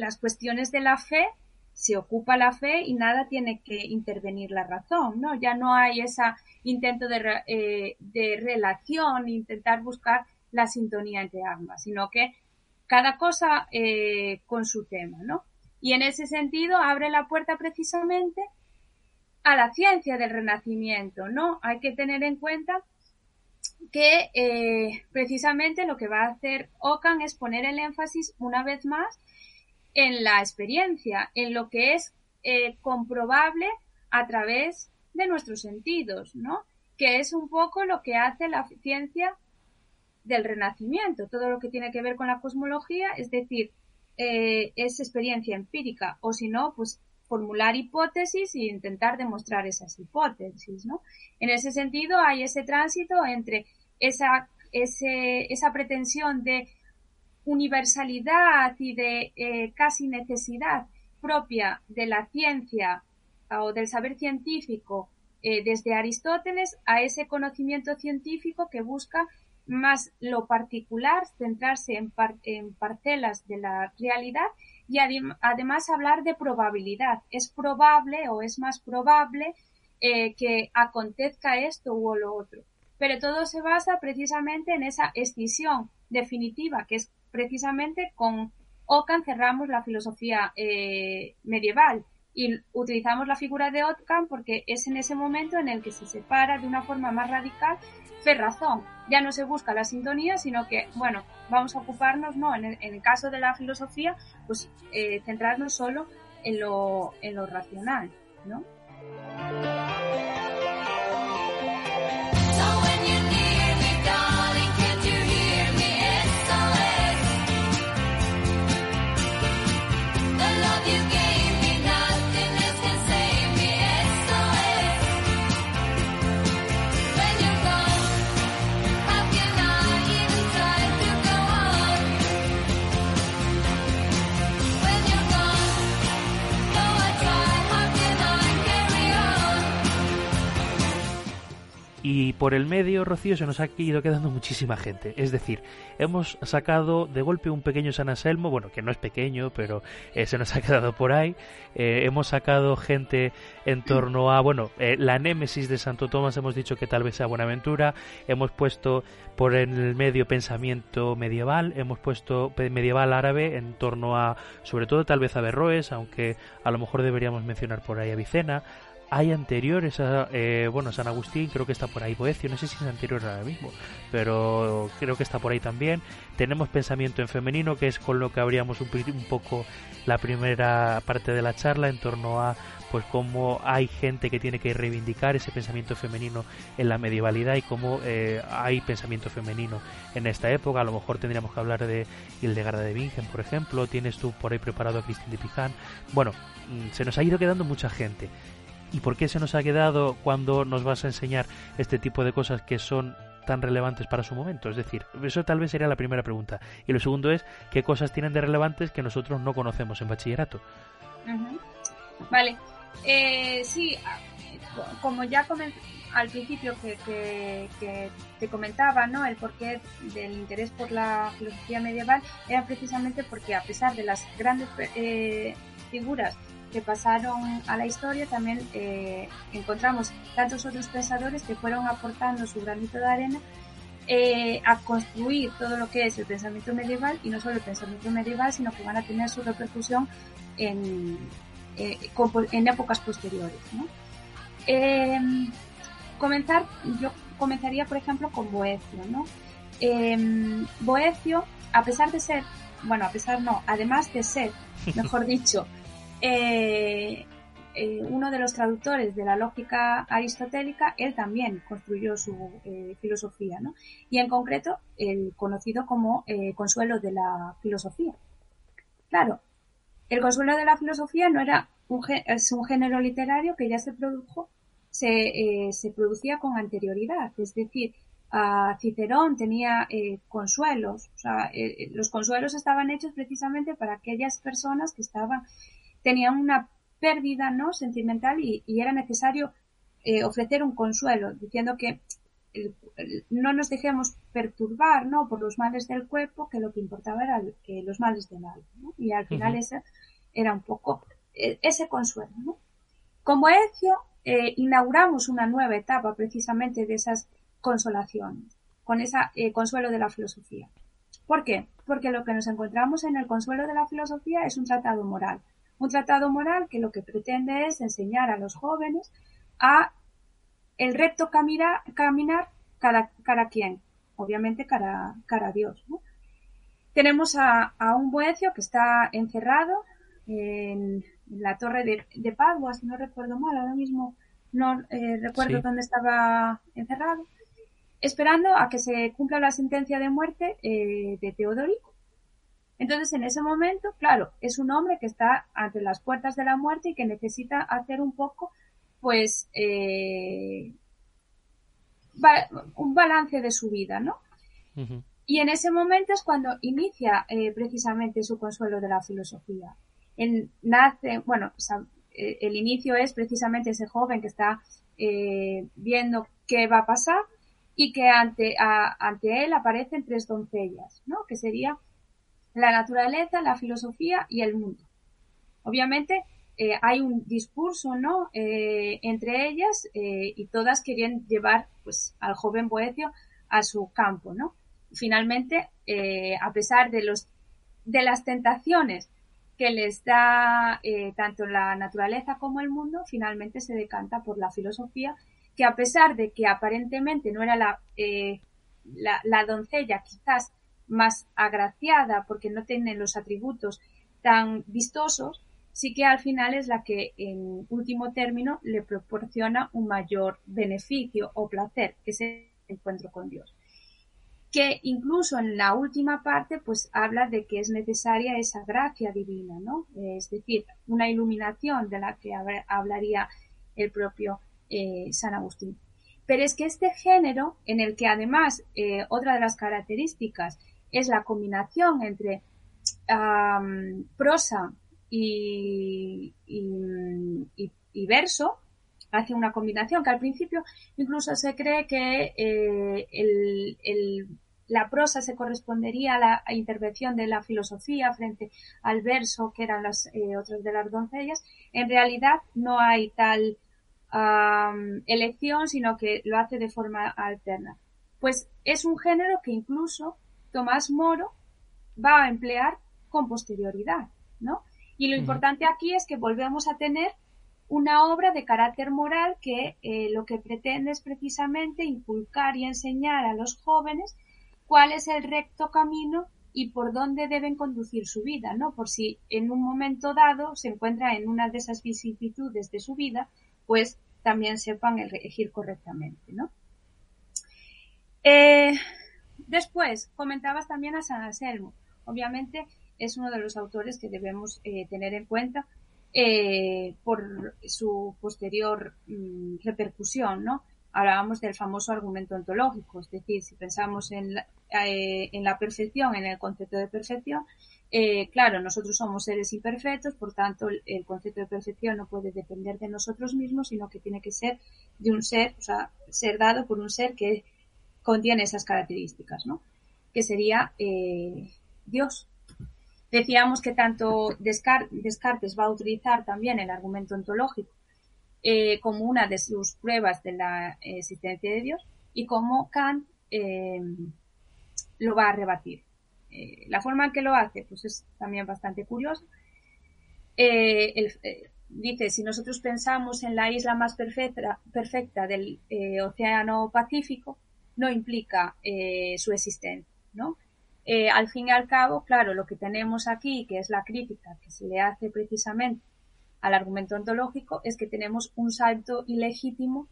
las cuestiones de la fe se ocupa la fe y nada tiene que intervenir la razón, ¿no? Ya no hay ese intento de, eh, de relación, intentar buscar la sintonía entre ambas, sino que cada cosa eh, con su tema, ¿no? Y en ese sentido abre la puerta precisamente a la ciencia del renacimiento, ¿no? Hay que tener en cuenta que eh, precisamente lo que va a hacer Ockham es poner el énfasis una vez más en la experiencia, en lo que es eh, comprobable a través de nuestros sentidos, ¿no? Que es un poco lo que hace la ciencia del renacimiento, todo lo que tiene que ver con la cosmología, es decir, eh, es experiencia empírica, o si no, pues formular hipótesis e intentar demostrar esas hipótesis, ¿no? En ese sentido hay ese tránsito entre esa, ese, esa pretensión de universalidad y de eh, casi necesidad propia de la ciencia o del saber científico eh, desde Aristóteles a ese conocimiento científico que busca más lo particular, centrarse en, par- en parcelas de la realidad y además hablar de probabilidad. Es probable o es más probable eh, que acontezca esto u lo otro. Pero todo se basa precisamente en esa escisión definitiva, que es precisamente con Ockham cerramos la filosofía eh, medieval y utilizamos la figura de Ockham porque es en ese momento en el que se separa de una forma más radical fe razón. Ya no se busca la sintonía, sino que, bueno, vamos a ocuparnos, ¿no? En el, en el caso de la filosofía, pues eh, centrarnos solo en lo, en lo racional, ¿no? You gave Y por el medio, Rocío, se nos ha ido quedando muchísima gente. Es decir, hemos sacado de golpe un pequeño San Anselmo, bueno, que no es pequeño, pero eh, se nos ha quedado por ahí. Eh, hemos sacado gente en torno a, bueno, eh, la némesis de Santo Tomás, hemos dicho que tal vez sea Buenaventura. Hemos puesto por el medio pensamiento medieval, hemos puesto medieval árabe en torno a, sobre todo tal vez a Berroes, aunque a lo mejor deberíamos mencionar por ahí a Vicena hay anteriores a, eh, bueno, San Agustín, creo que está por ahí Boecio, no sé si es anterior ahora mismo, pero creo que está por ahí también. Tenemos pensamiento en femenino, que es con lo que abríamos un, un poco la primera parte de la charla en torno a pues cómo hay gente que tiene que reivindicar ese pensamiento femenino en la medievalidad y cómo eh, hay pensamiento femenino en esta época. A lo mejor tendríamos que hablar de Hildegarda de Bingen, por ejemplo. Tienes tú por ahí preparado a Cristín de Pizan. Bueno, mm, se nos ha ido quedando mucha gente. ¿Y por qué se nos ha quedado cuando nos vas a enseñar este tipo de cosas que son tan relevantes para su momento? Es decir, eso tal vez sería la primera pregunta. Y lo segundo es, ¿qué cosas tienen de relevantes que nosotros no conocemos en bachillerato? Ujú. Vale. Eh, sí, como ya comen- al principio que, que- que te comentaba, ¿no? El porqué del interés por la filosofía medieval era precisamente porque a pesar de las grandes eh, figuras que pasaron a la historia, también eh, encontramos tantos otros pensadores que fueron aportando su granito de arena eh, a construir todo lo que es el pensamiento medieval y no solo el pensamiento medieval, sino que van a tener su repercusión en, eh, en épocas posteriores. ¿no? Eh, comenzar, yo comenzaría, por ejemplo, con Boecio. ¿no? Eh, Boecio, a pesar de ser, bueno, a pesar no, además de ser, mejor dicho, eh, eh, uno de los traductores de la lógica aristotélica, él también construyó su eh, filosofía, ¿no? Y en concreto, el conocido como consuelo de la filosofía. Claro, el consuelo de la filosofía no era un, es un género literario que ya se produjo, se, producía con anterioridad, es decir, a Cicerón tenía consuelos, o sea, los consuelos estaban hechos precisamente para aquellas personas que estaban, tenían una pérdida no sentimental y, y era necesario eh, ofrecer un consuelo, diciendo que el- el- no nos dejemos perturbar ¿no? por los males del cuerpo, que lo que importaba era el- eh, los males del alma. ¿no? Y al final Ujú. ese era un poco eh, ese consuelo. ¿no? Con Boecio eh, inauguramos una nueva etapa precisamente de esas consolaciones, con ese consuelo de la filosofía. ¿Por qué? Porque lo que nos encontramos en el consuelo de la filosofía es un tratado moral. Un tratado moral que lo que pretende es enseñar a los jóvenes a el recto camina- caminar cada, cada quien, obviamente cara, cara a Dios. ¿no? Tenemos a, a un Boecio que está encerrado en, en la torre de, de Padua, si no recuerdo mal, ahora mismo no eh, recuerdo Sí. dónde estaba encerrado, esperando a que se cumpla la sentencia de muerte eh, de Teodorico. Entonces, en ese momento, claro, es un hombre que está ante las puertas de la muerte y que necesita hacer un poco, pues, eh, un balance de su vida, ¿no? Y en ese momento es cuando inicia eh, precisamente su consuelo de la filosofía. En, nace, bueno, eh, el inicio es precisamente ese joven que está eh, viendo qué va a pasar y que ante, a- ante él aparecen tres doncellas, ¿no? Que sería la naturaleza, la filosofía y el mundo. Obviamente eh, hay un discurso, ¿no? Eh, entre ellas eh, y todas querían llevar, pues, al joven Boecio a su campo, ¿no? Finalmente, eh, a pesar de los de las tentaciones que les da tanto la naturaleza como el mundo, finalmente se decanta por la filosofía, que a pesar de que aparentemente no era la, la, la doncella quizás más agraciada porque no tiene los atributos tan vistosos, sí que al final es la que en último término le proporciona un mayor beneficio o placer, que es el encuentro con Dios que incluso en la última parte pues habla de que es necesaria esa gracia divina, ¿no? Es decir, una iluminación de la que habla- hablaría el propio eh, San Agustín. Pero es que este género, en el que además eh, otra de las características es la combinación entre am, prosa y, verso, hace una combinación que al principio incluso se cree que eh, el- la prosa se correspondería a la intervención de la filosofía frente al verso que eran las eh, otras de las doncellas. En realidad no hay tal elección, sino que lo hace de forma alterna. Pues es un género que incluso Tomás Moro va a emplear con posterioridad, ¿no? Y lo importante aquí es que volvemos a tener una obra de carácter moral que eh, lo que pretende es precisamente inculcar y enseñar a los jóvenes cuál es el recto camino y por dónde deben conducir su vida, ¿no? Por si en un momento dado se encuentra en una de esas vicisitudes de su vida, pues también sepan elegir correctamente, ¿no? Eh, después, comentabas también a San Anselmo. Obviamente es uno de los autores que debemos eh, tener en cuenta eh, por su posterior mm, repercusión, ¿no? Hablábamos del famoso argumento ontológico, es decir, si pensamos en la, eh, perfección, en el concepto de perfección, claro, nosotros somos seres imperfectos, por tanto, el, el, concepto de perfección no puede depender de nosotros mismos, sino que tiene que ser de un ser, o sea, ser dado por un ser que contiene esas características, ¿no? Que sería eh, Dios. Decíamos que tanto Descartes va a utilizar también el argumento ontológico eh, como una de sus pruebas de la existencia de Dios y como Kant eh, lo va a rebatir. La forma en que lo hace pues es también bastante curiosa. Dice, si nosotros pensamos en la isla más perfecta del Océano Pacífico, no implica su existencia, ¿no? al fin y al cabo, claro, lo que tenemos aquí, que es la crítica que se le hace precisamente al argumento ontológico, es que tenemos un salto ilegítimo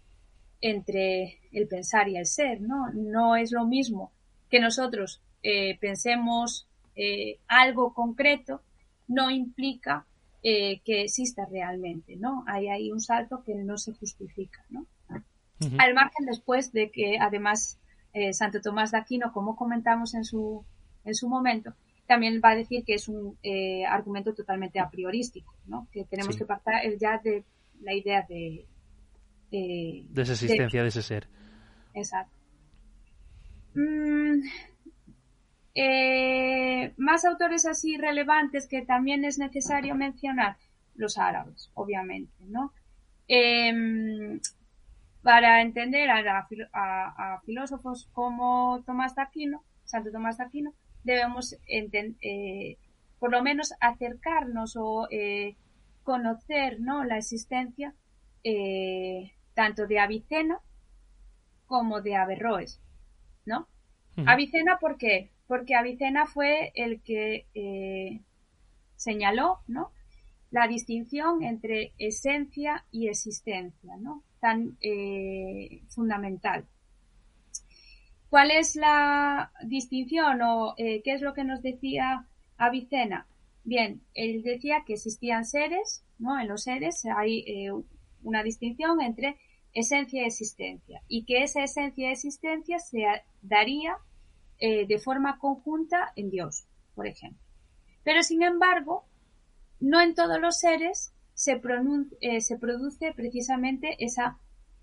entre el pensar y el ser, ¿no? No es lo mismo que nosotros eh, pensemos eh, algo concreto, no implica eh, que exista realmente, ¿no? Hay ahí un salto que no se justifica, ¿no? Uh -huh. Al margen después de que además Santo Tomás de Aquino, como comentamos en su, en su momento, también va a decir que es un argumento totalmente a priorístico, ¿no? Que tenemos sí. que partir ya de la idea de, de, de esa existencia, de, de ese ser. Exacto. Mm, eh, más autores así relevantes que también es necesario mencionar, los árabes, obviamente, ¿no? Eh, para entender a, la, a, a, filósofos como Tomás de Aquino, Santo Tomás de Aquino, debemos eh, por lo menos acercarnos o eh, conocer ¿no? la existencia eh, tanto de Avicena como de Averroes, ¿no? Uh -huh. Avicena, ¿por qué? Porque Avicena fue el que eh, señaló, ¿no? La distinción entre esencia y existencia, ¿no? Tan eh, fundamental. ¿Cuál es la distinción o eh, qué es lo que nos decía Avicena? Bien, él decía que existían seres, ¿no? En los seres hay eh, una distinción entre esencia y existencia y que esa esencia y existencia se daría eh, de forma conjunta en Dios, por ejemplo. Pero sin embargo, no en todos los seres se, eh, se produce precisamente esa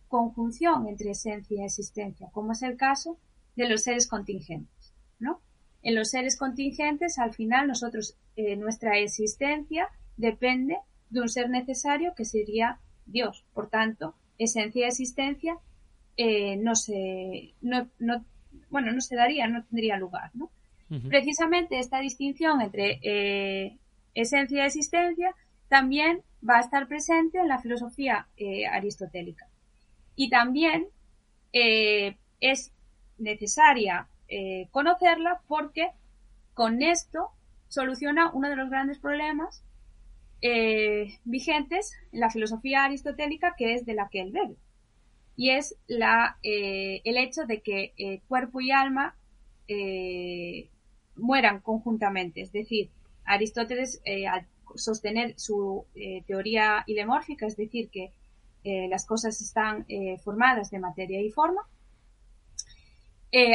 conjunción entre esencia y existencia, como es el caso de los seres contingentes, ¿no? En los seres contingentes, al final, nosotros, eh, nuestra existencia depende de un ser necesario que sería Dios. Por tanto, esencia y existencia eh, no se, no, no, bueno, no se daría, no tendría lugar, ¿no? Uh -huh. Precisamente esta distinción entre eh, esencia y existencia también va a estar presente en la filosofía eh, aristotélica. Y también eh, es necesaria eh, conocerla porque con esto soluciona uno de los grandes problemas eh, vigentes en la filosofía aristotélica que es de la que él bebe. Y es la, eh, el hecho de que eh, cuerpo y alma mueran conjuntamente. Es decir, Aristóteles, eh, sostener su eh, teoría ilemórfica, es decir, que las cosas están formadas de materia y forma,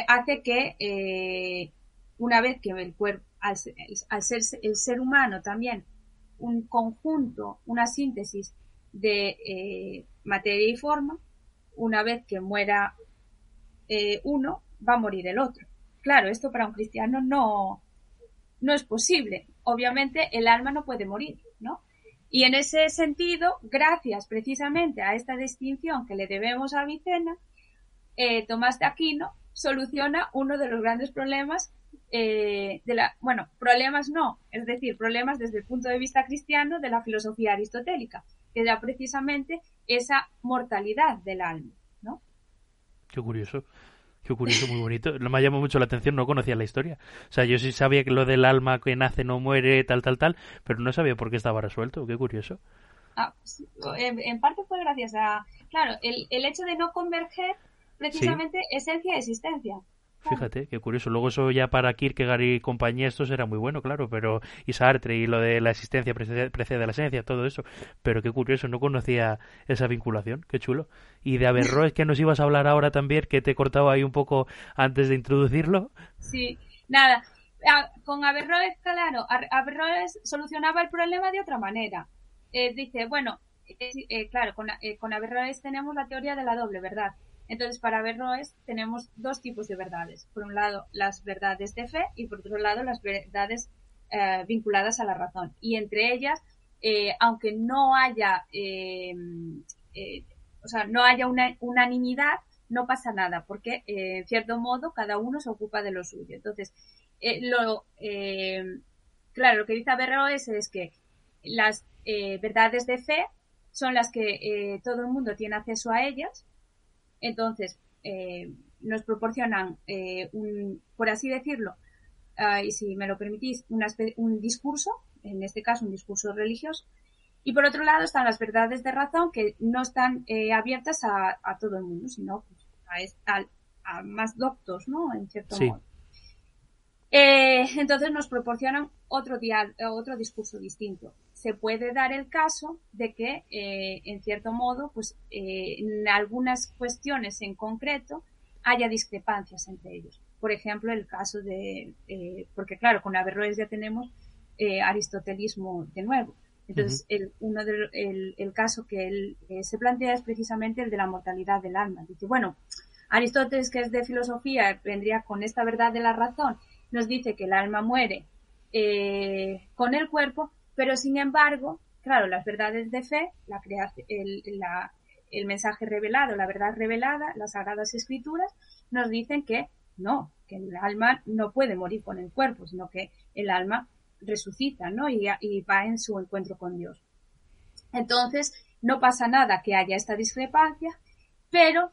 hace que una vez que el cuerpo, al, ser el ser humano también un conjunto, una síntesis de eh, materia y forma, una vez que muera eh, uno, va a morir el otro. Claro, esto para un cristiano no, no es posible. Obviamente el alma no puede morir, ¿no? Y en ese sentido, gracias precisamente a esta distinción que le debemos a Vicena, eh, Tomás de Aquino soluciona uno de los grandes problemas eh, de la, bueno, problemas no, es decir, problemas desde el punto de vista cristiano de la filosofía aristotélica, que era precisamente esa mortalidad del alma, ¿no? Qué curioso. Qué curioso, muy bonito. No me llamó mucho la atención, no conocía la historia. O sea, yo sí sabía que lo del alma que nace no muere, tal, tal, tal, pero no sabía por qué estaba resuelto. Qué curioso. Ah, sí, en, en parte fue gracias a, claro, el, el hecho de no converger precisamente esencia y existencia. Claro. Fíjate, qué curioso. Luego eso ya para Kierkegaard y compañía esto será muy bueno, claro, pero y Sartre y lo de la existencia precede, precede a la esencia, todo eso. Pero qué curioso, no conocía esa vinculación, qué chulo. Y de Averroes que nos ibas a hablar ahora también, que te he cortado ahí un poco antes de introducirlo. Sí, nada. A- Con Averroes, claro, Ar- Averroes solucionaba el problema de otra manera. Eh, dice, bueno, eh, claro, con, eh, con Averroes tenemos la teoría de la doble verdad. Entonces, para Averroes tenemos dos tipos de verdades. Por un lado, las verdades de fe y por otro lado, las verdades eh, vinculadas a la razón. Y entre ellas, eh, aunque no haya, o sea, no haya una unanimidad, no pasa nada, porque en cierto modo cada uno se ocupa de lo suyo. Entonces, lo, claro, lo que dice Averroes es que las verdades de fe son las que eh, todo el mundo tiene acceso a ellas. Entonces, eh, nos proporcionan eh, un, por así decirlo, y si me lo permitís, una un discurso, en este caso un discurso religioso. Y por otro lado están las verdades de razón que no están abiertas a, a todo el mundo, sino pues, a, a más doctos, ¿no? En cierto Sí. modo. Entonces nos proporcionan otro, otro discurso distinto. Se puede dar el caso de que, eh, en cierto modo, pues eh, en algunas cuestiones en concreto haya discrepancias entre ellos. Por ejemplo, el caso de, eh, porque claro, con Averroes ya tenemos aristotelismo de nuevo. Entonces, el, uno el, el caso que él se plantea es precisamente el de la mortalidad del alma. Dice, bueno, Aristóteles, que es de filosofía, vendría con esta verdad de la razón, nos dice que el alma muere con el cuerpo, pero sin embargo, claro, las verdades de fe, el, mensaje revelado, la verdad revelada, las sagradas escrituras, nos dicen que no, que el alma no puede morir con el cuerpo, sino que el alma resucita, ¿no? Y, y va en su encuentro con Dios. Entonces, no pasa nada que haya esta discrepancia, pero,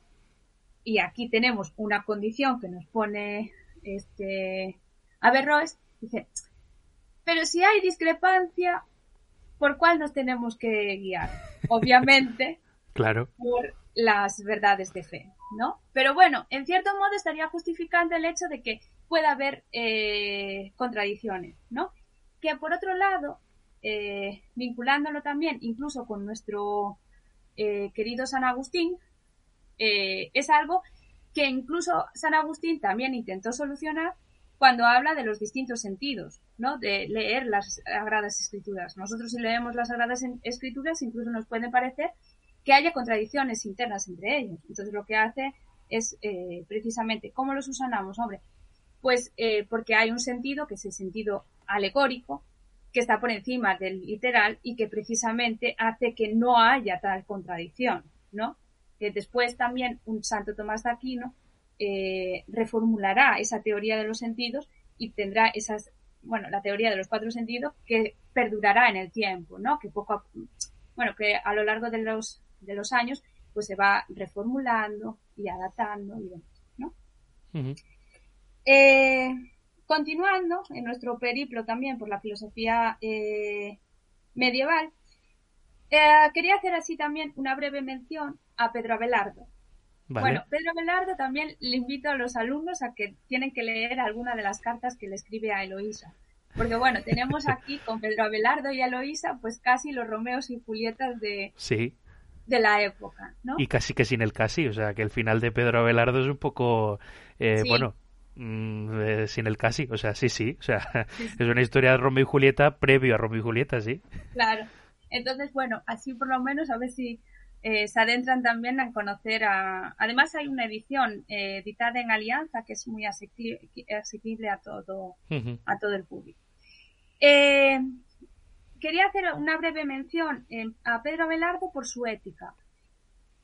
y aquí tenemos una condición que nos pone este Averroes, dice, pero si hay discrepancia, ¿por cuál nos tenemos que guiar? Obviamente, Claro. por las verdades de fe, ¿no? Pero bueno, en cierto modo estaría justificando el hecho de que pueda haber eh, contradicciones, ¿no? Que por otro lado, eh, vinculándolo también incluso con nuestro eh, querido San Agustín, eh, es algo que incluso San Agustín también intentó solucionar cuando habla de los distintos sentidos, ¿no? De leer las Sagradas Escrituras. Nosotros si leemos las Sagradas Escrituras incluso nos puede parecer que haya contradicciones internas entre ellos. Entonces lo que hace es eh, precisamente cómo los usanamos, hombre, pues eh, porque hay un sentido que es el sentido alegórico que está por encima del literal y que precisamente hace que no haya tal contradicción, ¿no? Que después también un Santo Tomás de Aquino eh, reformulará esa teoría de los sentidos y tendrá esas, bueno, la teoría de los cuatro sentidos que perdurará en el tiempo, ¿no? Que poco a, bueno, que a lo largo de los, de los años pues se va reformulando y adaptando y demás, ¿no? Ujú. Eh, continuando en nuestro periplo también por la filosofía eh, medieval, eh, quería hacer así también una breve mención a Pedro Abelardo. Vale. Bueno, Pedro Abelardo también le invito a los alumnos a que tienen que leer alguna de las cartas que le escribe a Eloísa. Porque bueno, tenemos aquí con Pedro Abelardo y Eloísa pues casi los Romeos y Julietas de, Sí. de la época, ¿no? Y casi que sin el casi, o sea, que el final de Pedro Abelardo es un poco, eh, Sí. bueno, mm, eh, sin el casi, o sea, sí, sí, o sea, Sí, sí. es una historia de Romeo y Julieta previo a Romeo y Julieta, sí. Claro. Entonces, bueno, así por lo menos a ver si eh, se adentran también a conocer a... Además hay una edición eh, editada en Alianza que es muy asequi- asequible a todo, a todo el público. Eh, quería hacer una breve mención a Pedro Abelardo por su ética.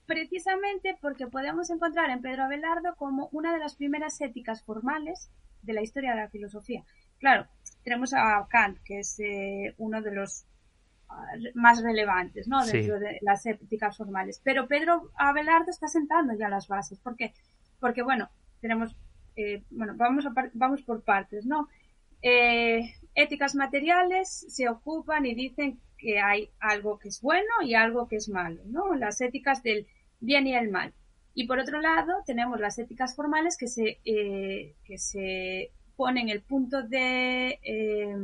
Precisamente porque podemos encontrar en Pedro Abelardo como una de las primeras éticas formales de la historia de la filosofía. Claro, tenemos a Kant, que es uno de los más relevantes, ¿no? Sí. Dentro de las éticas formales. Pero Pedro Abelardo está sentando ya las bases. ¿Por qué? Porque, bueno, tenemos, eh, bueno, vamos, a vamos por partes, ¿no? Eh, éticas materiales se ocupan y dicen que hay algo que es bueno y algo que es malo, ¿no? Las éticas del bien y el mal. Y por otro lado, tenemos las éticas formales que se, eh, que se ponen el punto de, eh,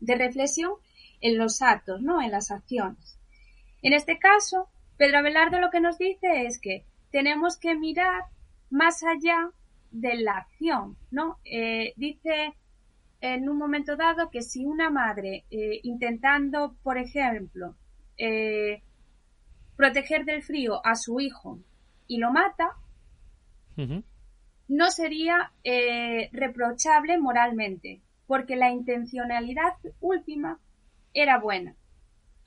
de reflexión en los actos, ¿no? En las acciones. En este caso, Pedro Abelardo lo que nos dice es que tenemos que mirar más allá de la acción, ¿no? Eh, dice en un momento dado que si una madre eh, intentando, por ejemplo, eh, proteger del frío a su hijo y lo mata, no sería reprochable moralmente, porque la intencionalidad última era buena,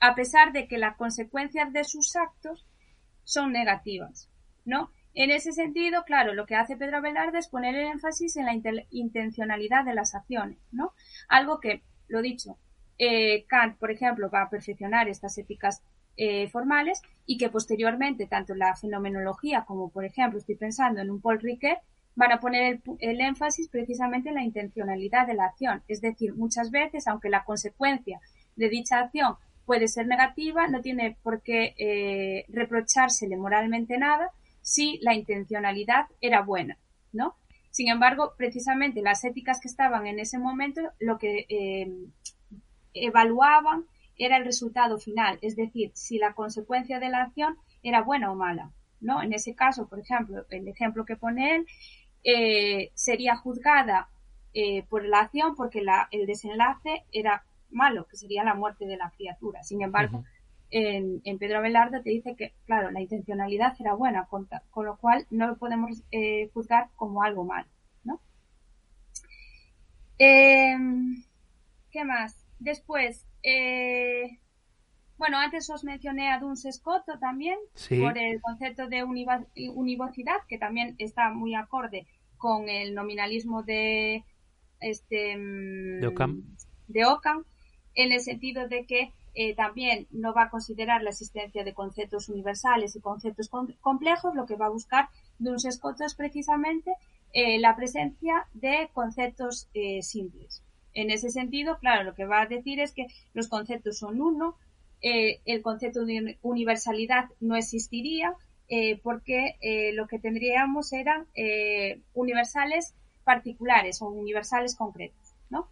a pesar de que las consecuencias de sus actos son negativas, ¿no? En ese sentido, claro, lo que hace Pedro Abelardo es poner el énfasis en la intencionalidad de las acciones, ¿no? Algo que, lo dicho, eh, Kant, por ejemplo, va a perfeccionar estas éticas eh, formales y que posteriormente, tanto la fenomenología como, por ejemplo, estoy pensando en un Paul Ricoeur, van a poner el, el énfasis precisamente en la intencionalidad de la acción. Es decir, muchas veces, aunque la consecuencia de dicha acción puede ser negativa, no tiene por qué eh, reprochársele moralmente nada si la intencionalidad era buena, ¿no? Sin embargo, precisamente las éticas que estaban en ese momento lo que eh, evaluaban era el resultado final, es decir, si la consecuencia de la acción era buena o mala, ¿no? En ese caso, por ejemplo, el ejemplo que pone él, eh, sería juzgada eh, por la acción porque la, el desenlace era malo, que sería la muerte de la criatura. Sin embargo, en, en Pedro Abelardo te dice que, claro, la intencionalidad era buena, con, lo cual no lo podemos eh, juzgar como algo malo, ¿no? Em, ¿Qué más? Después, eh, bueno, antes os mencioné a Duns Scotto también, Sí. por el concepto de univocidad, que también está muy acorde con el nominalismo de este mm, De Ockham. de Ockham, en el sentido de que eh, también no va a considerar la existencia de conceptos universales y conceptos com- complejos, lo que va a buscar Duns Scotto es precisamente eh, la presencia de conceptos eh, simples. En ese sentido, claro, lo que va a decir es que los conceptos son uno, el concepto de uni- universalidad no existiría, porque lo que tendríamos eran universales particulares o universales concretos, ¿no?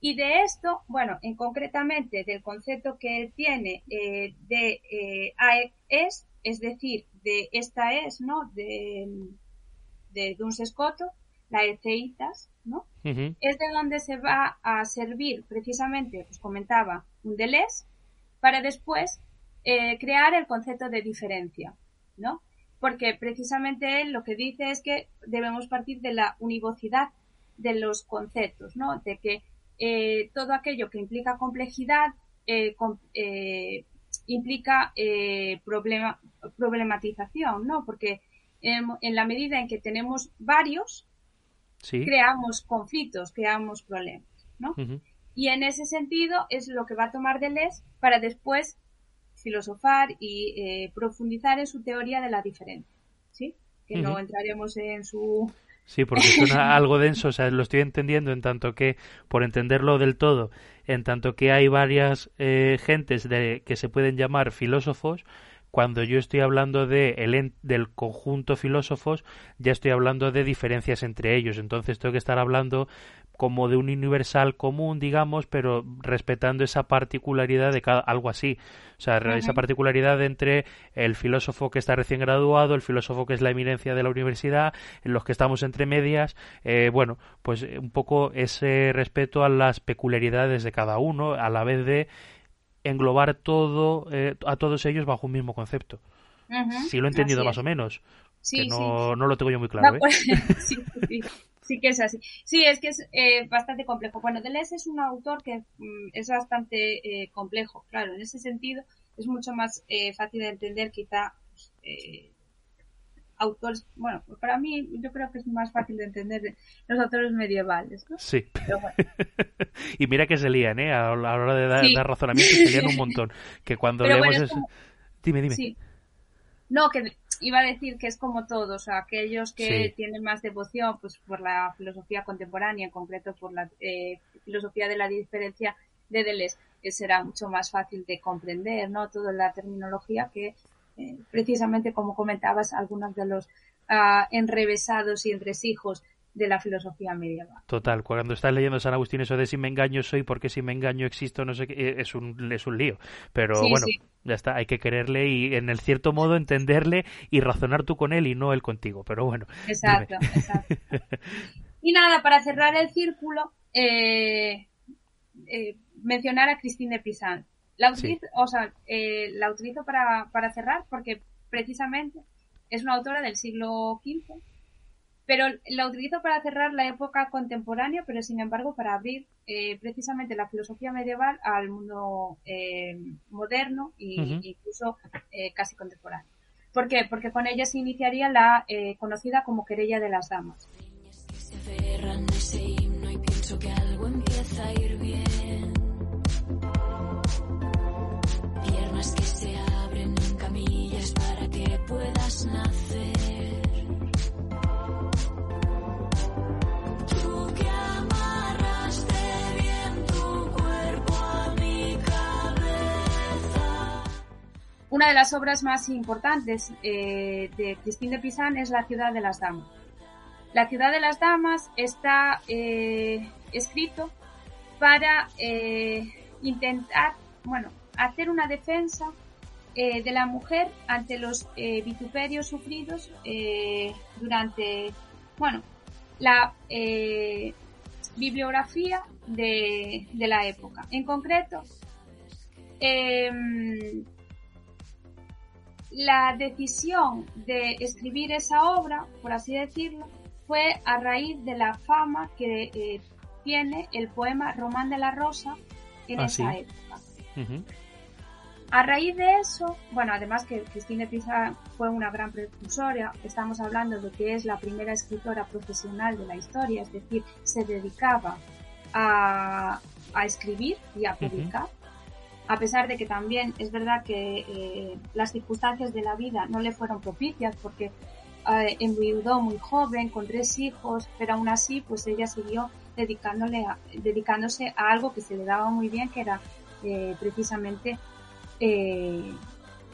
Y de esto, bueno, en concretamente del concepto que él tiene eh, de eh, AE es, es decir, de esta es, ¿no? De, de Duns Scotto, la eceitas, ¿no? Es de donde se va a servir precisamente, os comentaba, un Deleuze, para después eh, crear el concepto de diferencia, ¿no? Porque precisamente él lo que dice es que debemos partir de la univocidad de los conceptos, ¿no? De que eh, todo aquello que implica complejidad eh, com- eh, implica eh, problema, problematización, ¿no? Porque en, en la medida en que tenemos varios, Sí. creamos conflictos, creamos problemas, ¿no? Y en ese sentido es lo que va a tomar Deleuze para después filosofar y eh, profundizar en su teoría de la diferencia, ¿sí? Que no entraremos en su... Sí, porque suena algo denso, o sea, lo estoy entendiendo en tanto que, por entenderlo del todo, en tanto que hay varias eh, gentes de, que se pueden llamar filósofos, cuando yo estoy hablando de el del conjunto filósofos, ya estoy hablando de diferencias entre ellos. Entonces tengo que estar hablando como de un universal común, digamos, pero respetando esa particularidad de cada, algo así. O sea, esa particularidad entre el filósofo que está recién graduado, el filósofo que es la eminencia de la universidad, en los que estamos entre medias, eh, bueno, pues eh, un poco ese respeto a las peculiaridades de cada uno, a la vez de englobar todo, eh, a todos ellos bajo un mismo concepto. Si lo he entendido más o menos, Sí, que sí. no, no lo tengo yo muy claro, ¿eh? por- sí, sí, sí que es así. Sí, es que es eh, bastante complejo. Bueno, Deleuze es un autor que mm, es bastante eh, complejo, claro. En ese sentido es mucho más eh, fácil de entender quizá pues, eh, autores, bueno, para mí yo creo que es más fácil de entender los autores medievales, ¿no? Sí. Pero bueno, y mira que se lían, ¿eh? A la hora de dar, Sí. dar razonamientos se lían un montón. Que cuando Pero leemos bueno, es eso... como- Dime, dime. sí. No, que iba a decir que es como todos, o sea, aquellos que Sí. tienen más devoción pues por la filosofía contemporánea, en concreto por la eh, filosofía de la diferencia de Deleuze, que será mucho más fácil de comprender, ¿no? Toda la terminología que eh, precisamente como comentabas algunos de los ah, enrevesados y entresijos de la filosofía medieval. Total, cuando estás leyendo San Agustín eso de si me engaño soy, porque si me engaño existo, no sé qué, eh, es un, es un lío. Pero Sí, bueno, sí. ya está, hay que quererle y en el cierto modo entenderle y razonar tú con él y no él contigo. Pero bueno, Exacto, exacto. Y nada, para cerrar el círculo, eh, eh, mencionar a Christine de Pizan. La utilizo, o sea, eh, la utilizo para, para cerrar porque precisamente es una autora del siglo XV, pero la utilizo para cerrar la época contemporánea, pero sin embargo para abrir eh, precisamente la filosofía medieval al mundo eh, moderno e Ujú. incluso eh, casi contemporáneo. ¿Por qué? Porque con ella se iniciaría la eh, conocida como querella de las damas. que se aferran a ese himno y pienso que algo empieza a ir bien. Una de las obras más importantes eh, de Christine de Pizan es La ciudad de las damas. La ciudad de las damas está eh, escrito para eh, intentar, bueno, hacer una defensa de la mujer ante los eh, vituperios sufridos durante, bueno, la bibliografía de, de la época. En concreto, em, la decisión de escribir esa obra, por así decirlo, fue a raíz de la fama que eh, tiene el poema Román de la Rosa en Ah, esa sí. época. A raíz de eso, bueno, además que Cristina Pizarro fue una gran precursora, estamos hablando de que es la primera escritora profesional de la historia, es decir, se dedicaba a, a escribir y a publicar, a pesar de que también es verdad que eh, las circunstancias de la vida no le fueron propicias porque eh, enviudó muy joven, con tres hijos, pero aún así, pues ella siguió dedicándole a- dedicándose a algo que se le daba muy bien, que era eh, precisamente eh,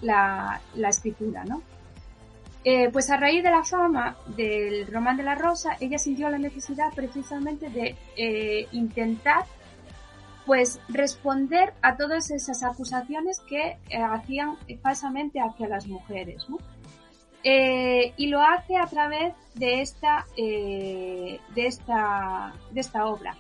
la, la escritura, ¿no? Pues a raíz de la fama del Román de la Rosa, ella sintió la necesidad precisamente de intentar pues responder a todas esas acusaciones que eh, hacían falsamente hacia las mujeres, ¿no? Eh, y lo hace a través de esta, eh, de esta, de esta obra.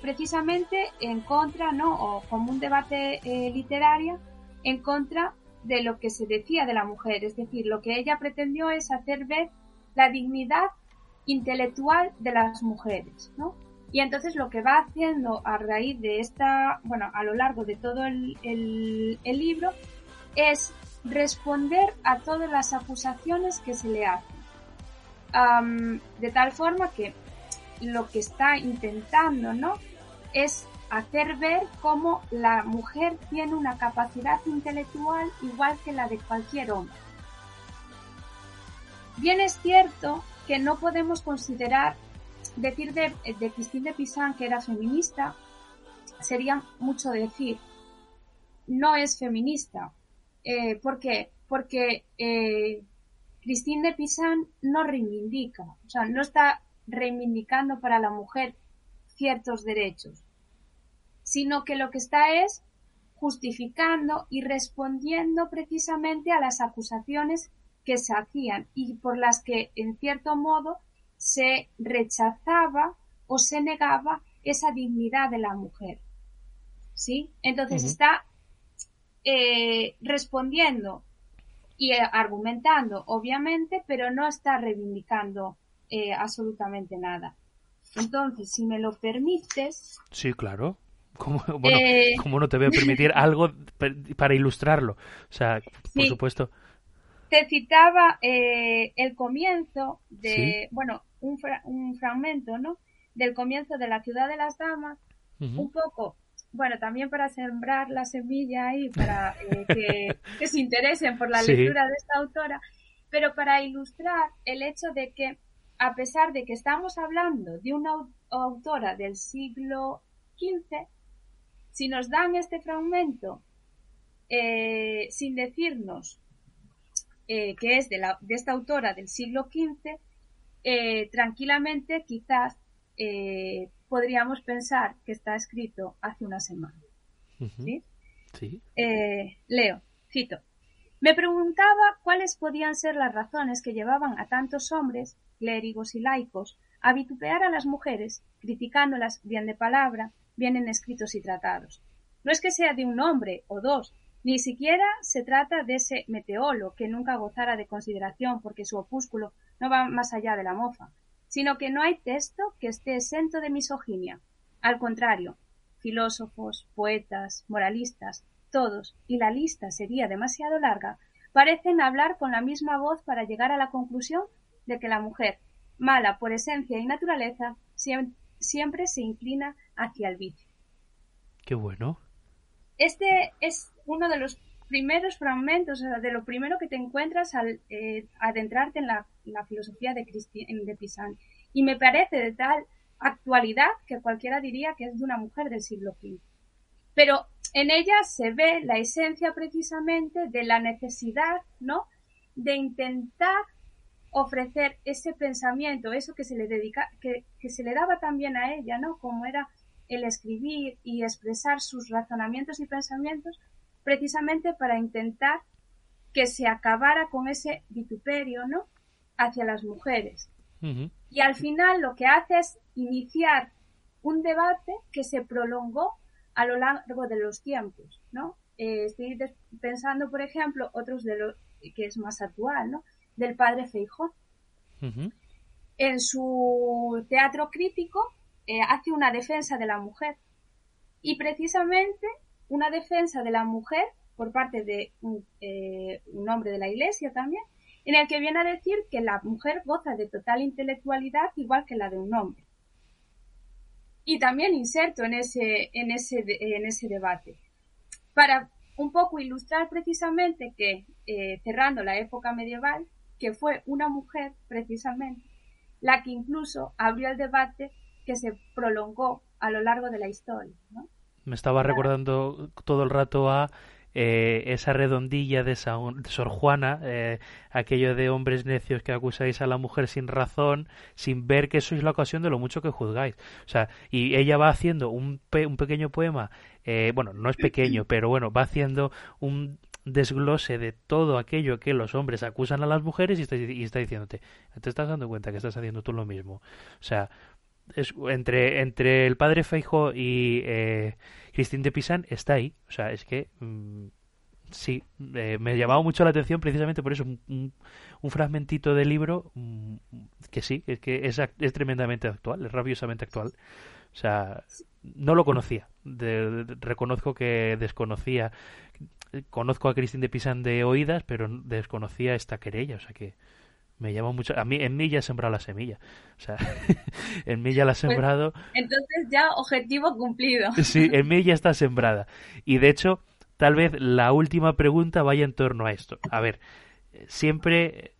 Precisamente en contra, ¿no? O como un debate literario en contra de lo que se decía de la mujer. Es decir, lo que ella pretendió es hacer ver la dignidad intelectual de las mujeres, ¿no? Y entonces lo que va haciendo a raíz de esta, bueno, a lo largo de todo el, libro, es responder a todas las acusaciones que se le hacen. De tal forma que lo que está intentando, ¿no? Es hacer ver cómo la mujer tiene una capacidad intelectual igual que la de cualquier hombre. Bien es cierto que no podemos considerar, decir de, de Christine de Pizan que era feminista, sería mucho decir. No es feminista. Eh, ¿Por qué? Porque eh, de Pizan no reivindica, o sea, no está reivindicando para la mujer ciertos derechos, sino que lo que está es justificando y respondiendo precisamente a las acusaciones que se hacían y por las que, en cierto modo, se rechazaba o se negaba esa dignidad de la mujer. ¿Sí? Entonces está eh, respondiendo y eh, argumentando, obviamente, pero no está reivindicando eh, absolutamente nada. Entonces, si me lo permites, Sí, claro. ¿Cómo, bueno, Eh. ¿cómo no te voy a permitir algo para ilustrarlo? O sea, por Sí. supuesto. te citaba eh, el comienzo de, Sí. bueno, un, fra- un fragmento, ¿no? Del comienzo de la ciudad de las damas, un poco, bueno, también para sembrar la semilla ahí, para eh, que, que se interesen por la Sí. lectura de esta autora, pero para ilustrar el hecho de que, a pesar de que estamos hablando de una au- autora del siglo XV, si nos dan este fragmento eh, sin decirnos eh, que es de, la, de esta autora del siglo XV, eh, tranquilamente quizás eh, podríamos pensar que está escrito hace una semana. ¿sí? Sí. Eh, leo, cito. Me preguntaba cuáles podían ser las razones que llevaban a tantos hombres, clérigos y laicos, a vituperar a las mujeres, criticándolas bien de palabra, bien en escritos y tratados. No es que sea de un hombre o dos, ni siquiera se trata de ese meteolo que nunca gozara de consideración porque su opúsculo no va más allá de la mofa, sino que no hay texto que esté exento de misoginia. Al contrario, filósofos, poetas, moralistas, todos, y la lista sería demasiado larga, parecen hablar con la misma voz para llegar a la conclusión de que la mujer, mala por esencia y naturaleza, siem- siempre se inclina hacia el vicio. Qué bueno. Este es uno de los primeros fragmentos, de lo primero que te encuentras al eh, adentrarte en la, filosofía de, de Pisani. Y me parece de tal actualidad que cualquiera diría que es de una mujer del siglo XV. Pero en ella se ve la esencia precisamente de la necesidad, ¿no? De intentar ofrecer ese pensamiento, eso que se le dedica, que, que se le daba también a ella, ¿no? Como era el escribir y expresar sus razonamientos y pensamientos, precisamente para intentar que se acabara con ese vituperio, ¿no? Hacia las mujeres. Y al final lo que hace es iniciar un debate que se prolongó a lo largo de los tiempos, ¿no? Eh, estoy pensando, por ejemplo, otros de los que es más actual, ¿no? Del padre Feijó. En su teatro crítico eh, hace una defensa de la mujer y precisamente una defensa de la mujer por parte de un, eh, hombre de la Iglesia también, en el que viene a decir que la mujer goza de total intelectualidad igual que la de un hombre. Y también inserto en ese, en ese, en ese debate. Para un poco ilustrar precisamente que, eh, cerrando la época medieval, que fue una mujer precisamente la que incluso abrió el debate que se prolongó a lo largo de la historia. ¿no? Me estaba recordando todo el rato a eh, esa redondilla de, Sa- de Sor Juana, eh, aquello de hombres necios que acusáis a la mujer sin razón, sin ver que sois la ocasión de lo mucho que juzgáis. O sea, y ella va haciendo un, pe- un pequeño poema, eh, bueno, no es pequeño, pero bueno, va haciendo un desglose de todo aquello que los hombres acusan a las mujeres y está, y está diciéndote, ¿te estás dando cuenta que estás haciendo tú lo mismo? O sea, es, entre, entre el padre Feijo y eh, Christine de Pisan está ahí. O sea, es que mm, sí, eh, me llamaba mucho la atención precisamente por eso. Un, un- fragmentito de libro mm, que sí, es que es, es tremendamente actual, es rabiosamente actual. O sea, no lo conocía. De- reconozco que desconocía. Conozco a Christine de Pisan de oídas, pero desconocía esta querella. O sea que me llama mucho. A mí, en mí ya ha sembrado la semilla. O sea, en mí ya la ha sembrado. Entonces ya objetivo cumplido. Sí, en mí ya está sembrada. Y de hecho, tal vez la última pregunta vaya en torno a esto. A ver, siempre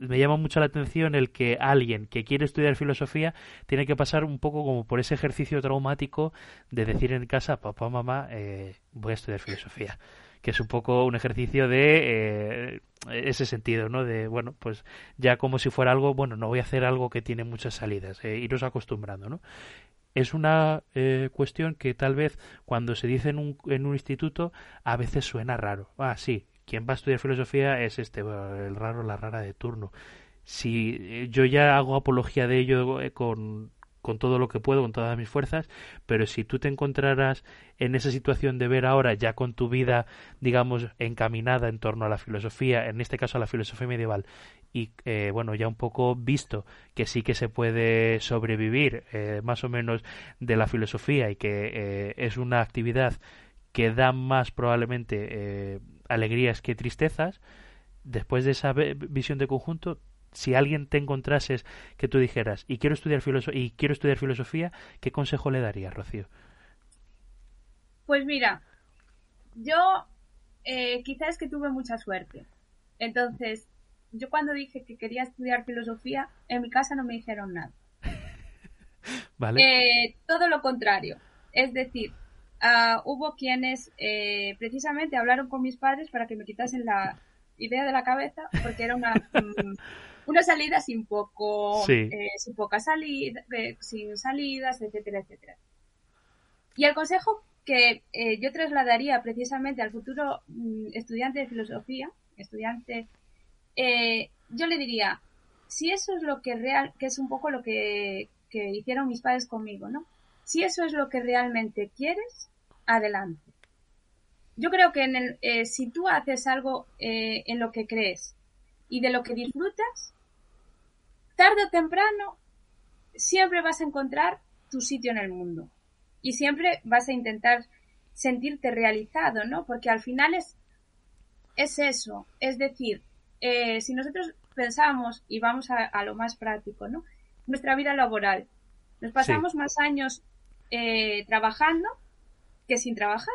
me llama mucho la atención el que alguien que quiere estudiar filosofía tiene que pasar un poco como por ese ejercicio traumático de decir en casa, papá, mamá, eh, voy a estudiar filosofía. Que es un poco un ejercicio de eh, ese sentido, ¿no? De, bueno, pues ya como si fuera algo, bueno, no voy a hacer algo que tiene muchas salidas, eh, iros acostumbrando, ¿no? es una eh, cuestión que tal vez cuando se dice en un, en un instituto a veces suena raro. Ah, sí, quien va a estudiar filosofía es este, el raro, la rara de turno. Si eh, yo ya hago apología de ello eh, con, con todo lo que puedo, con todas mis fuerzas, pero si tú te encontraras en esa situación de ver ahora, ya con tu vida, digamos, encaminada en torno a la filosofía, en este caso a la filosofía medieval, y eh, bueno, ya un poco visto que sí que se puede sobrevivir eh, más o menos de la filosofía y que eh, es una actividad que da más probablemente eh, alegrías que tristezas, después de esa visión de conjunto, si alguien te encontrases que tú dijeras y quiero estudiar filoso y quiero estudiar filosofía, ¿qué consejo le darías, Rocío? Pues mira, yo eh, quizás es que tuve mucha suerte. Entonces, yo cuando dije que quería estudiar filosofía, en mi casa no me dijeron nada. ¿Vale? Eh, todo lo contrario. Es decir, ah, hubo quienes eh, precisamente hablaron con mis padres para que me quitasen la idea de la cabeza, porque era una, mm, una salida sin poco, Sí. eh, sin poca salida, eh, sin salidas, etcétera, etcétera. Y el consejo que eh, yo trasladaría precisamente al futuro mm, estudiante de filosofía, estudiante, eh, yo le diría, si eso es lo que real, que es un poco lo que, que hicieron mis padres conmigo, ¿no? Si eso es lo que realmente quieres, adelante. Yo creo que en el, eh, si tú haces algo eh, en lo que crees y de lo que disfrutas, tarde o temprano siempre vas a encontrar tu sitio en el mundo y siempre vas a intentar sentirte realizado, ¿no? Porque al final es, es eso, es decir, eh, si nosotros pensamos y vamos a, a lo más práctico, ¿no? Nuestra vida laboral. Nos pasamos más años eh, trabajando que sin trabajar.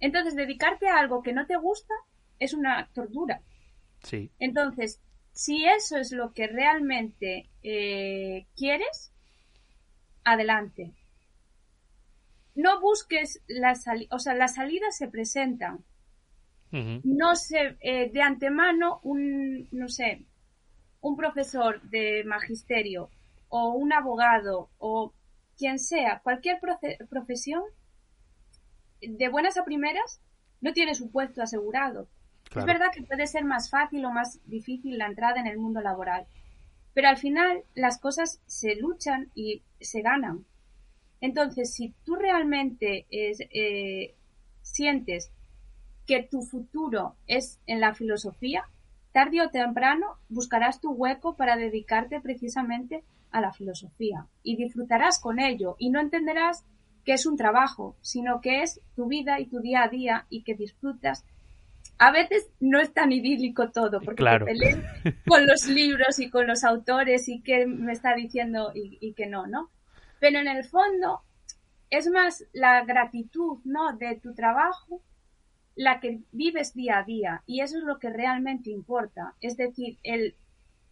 Entonces, dedicarte a algo que no te gusta es una tortura. Sí. Entonces, si eso es lo que realmente eh, quieres, adelante. No busques la salida, o sea, las salidas se presentan. No se, eh, de antemano, un, no sé, un profesor de magisterio o un abogado o quien sea, cualquier profesión, de buenas a primeras, no tiene su puesto asegurado. Claro. Es verdad que puede ser más fácil o más difícil la entrada en el mundo laboral, pero al final las cosas se luchan y se ganan. Entonces, si tú realmente es, eh, sientes que tu futuro es en la filosofía, tarde o temprano buscarás tu hueco para dedicarte precisamente a la filosofía y disfrutarás con ello y no entenderás que es un trabajo, sino que es tu vida y tu día a día y que disfrutas. A veces no es tan idílico todo, porque Claro. te con los libros y con los autores y que me está diciendo y, y que no, ¿no? Pero en el fondo es más la gratitud, ¿no? De tu trabajo la que vives día a día y eso es lo que realmente importa. Es decir, el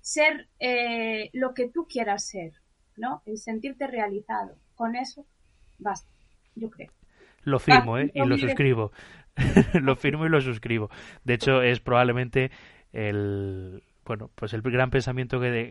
ser eh, lo que tú quieras ser, ¿no? El sentirte realizado. Con eso basta, yo creo. Lo firmo, ¿eh? Y lo suscribo. lo firmo y lo suscribo. De hecho, es probablemente el bueno, pues el gran pensamiento que de-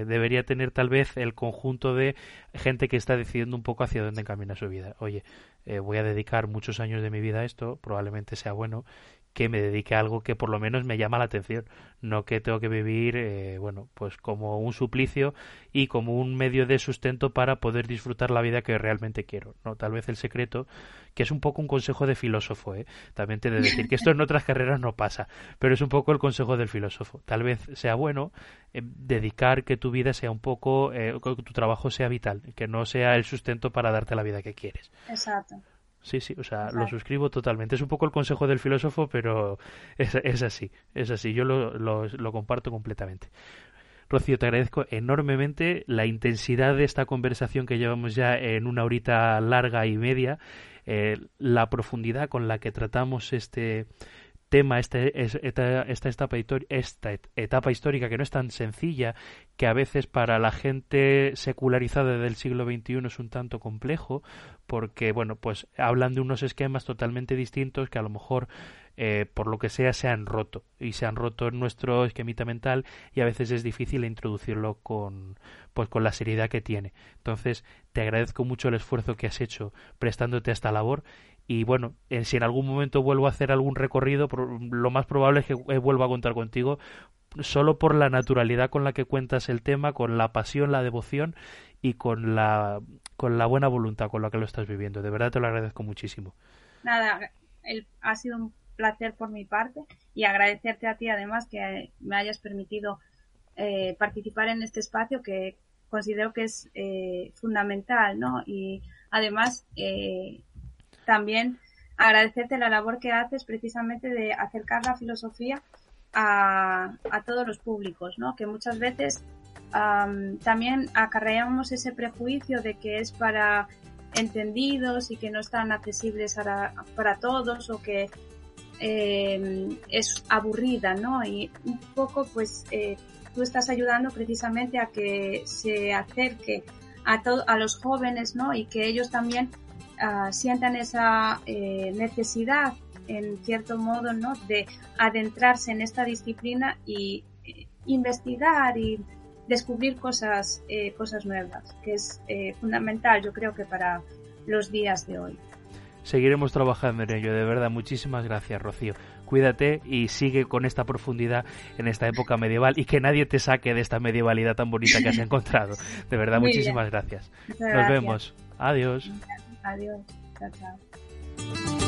eh, debería tener tal vez el conjunto de gente que está decidiendo un poco hacia dónde encamina su vida. Oye, eh, voy a dedicar muchos años de mi vida a esto, probablemente sea bueno que me dedique a algo que por lo menos me llama la atención, no que tengo que vivir, eh, bueno, pues como un suplicio y como un medio de sustento para poder disfrutar la vida que realmente quiero, ¿no? Tal vez el secreto, que es un poco un consejo de filósofo, ¿eh? También te he de decir que esto en otras carreras no pasa, pero es un poco el consejo del filósofo. Tal vez sea bueno eh, dedicar que tu vida sea un poco, eh, que tu trabajo sea vital, que no sea el sustento para darte la vida que quieres. Exacto. Sí, sí, o sea, lo suscribo totalmente. Es un poco el consejo del filósofo, pero es, es así, es así. Yo lo, lo, lo comparto completamente. Rocío, te agradezco enormemente la intensidad de esta conversación que llevamos ya en una horita larga y media, eh, la profundidad con la que tratamos este tema, este, es- esta, esta, etapa, esta et- etapa histórica que no es tan sencilla, que a veces para la gente secularizada del siglo XXI es un tanto complejo, porque, bueno, pues hablan de unos esquemas totalmente distintos que a lo mejor, eh, por lo que sea, se han roto y se han roto en nuestro esquemita mental y a veces es difícil introducirlo con, pues, con la seriedad que tiene. Entonces, te agradezco mucho el esfuerzo que has hecho prestándote a esta labor y bueno, eh, si en algún momento vuelvo a hacer algún recorrido, lo más probable es que eh, vuelva a contar contigo solo por la naturalidad con la que cuentas el tema, con la pasión, la devoción y con la, con la buena voluntad con la que lo estás viviendo. De verdad te lo agradezco muchísimo. Nada, ha sido un placer por mi parte y agradecerte a ti además que me hayas permitido eh, participar en este espacio que considero que es eh, fundamental, ¿no? Y además eh, también agradecerte la labor que haces precisamente de acercar la filosofía a, a todos los públicos, ¿no? Que muchas veces am, también acarreamos ese prejuicio de que es para entendidos y que no están accesibles para, para todos o que eh, es aburrida, ¿no? Y un poco, pues, eh, tú estás ayudando precisamente a que se acerque a, a los jóvenes, ¿no? Y que ellos también ah, sientan esa eh, necesidad, en cierto modo, ¿no? De adentrarse en esta disciplina y eh, investigar y descubrir cosas, eh, cosas nuevas, que es fundamental, yo creo que para los días de hoy. Seguiremos trabajando en ello, de verdad. Muchísimas gracias, Rocío. Cuídate y sigue con esta profundidad en esta época medieval y que nadie te saque de esta medievalidad tan bonita que has encontrado. De verdad, Muy muchísimas gracias. Muchas Nos gracias. vemos. Adiós. Adiós. Chao, chao.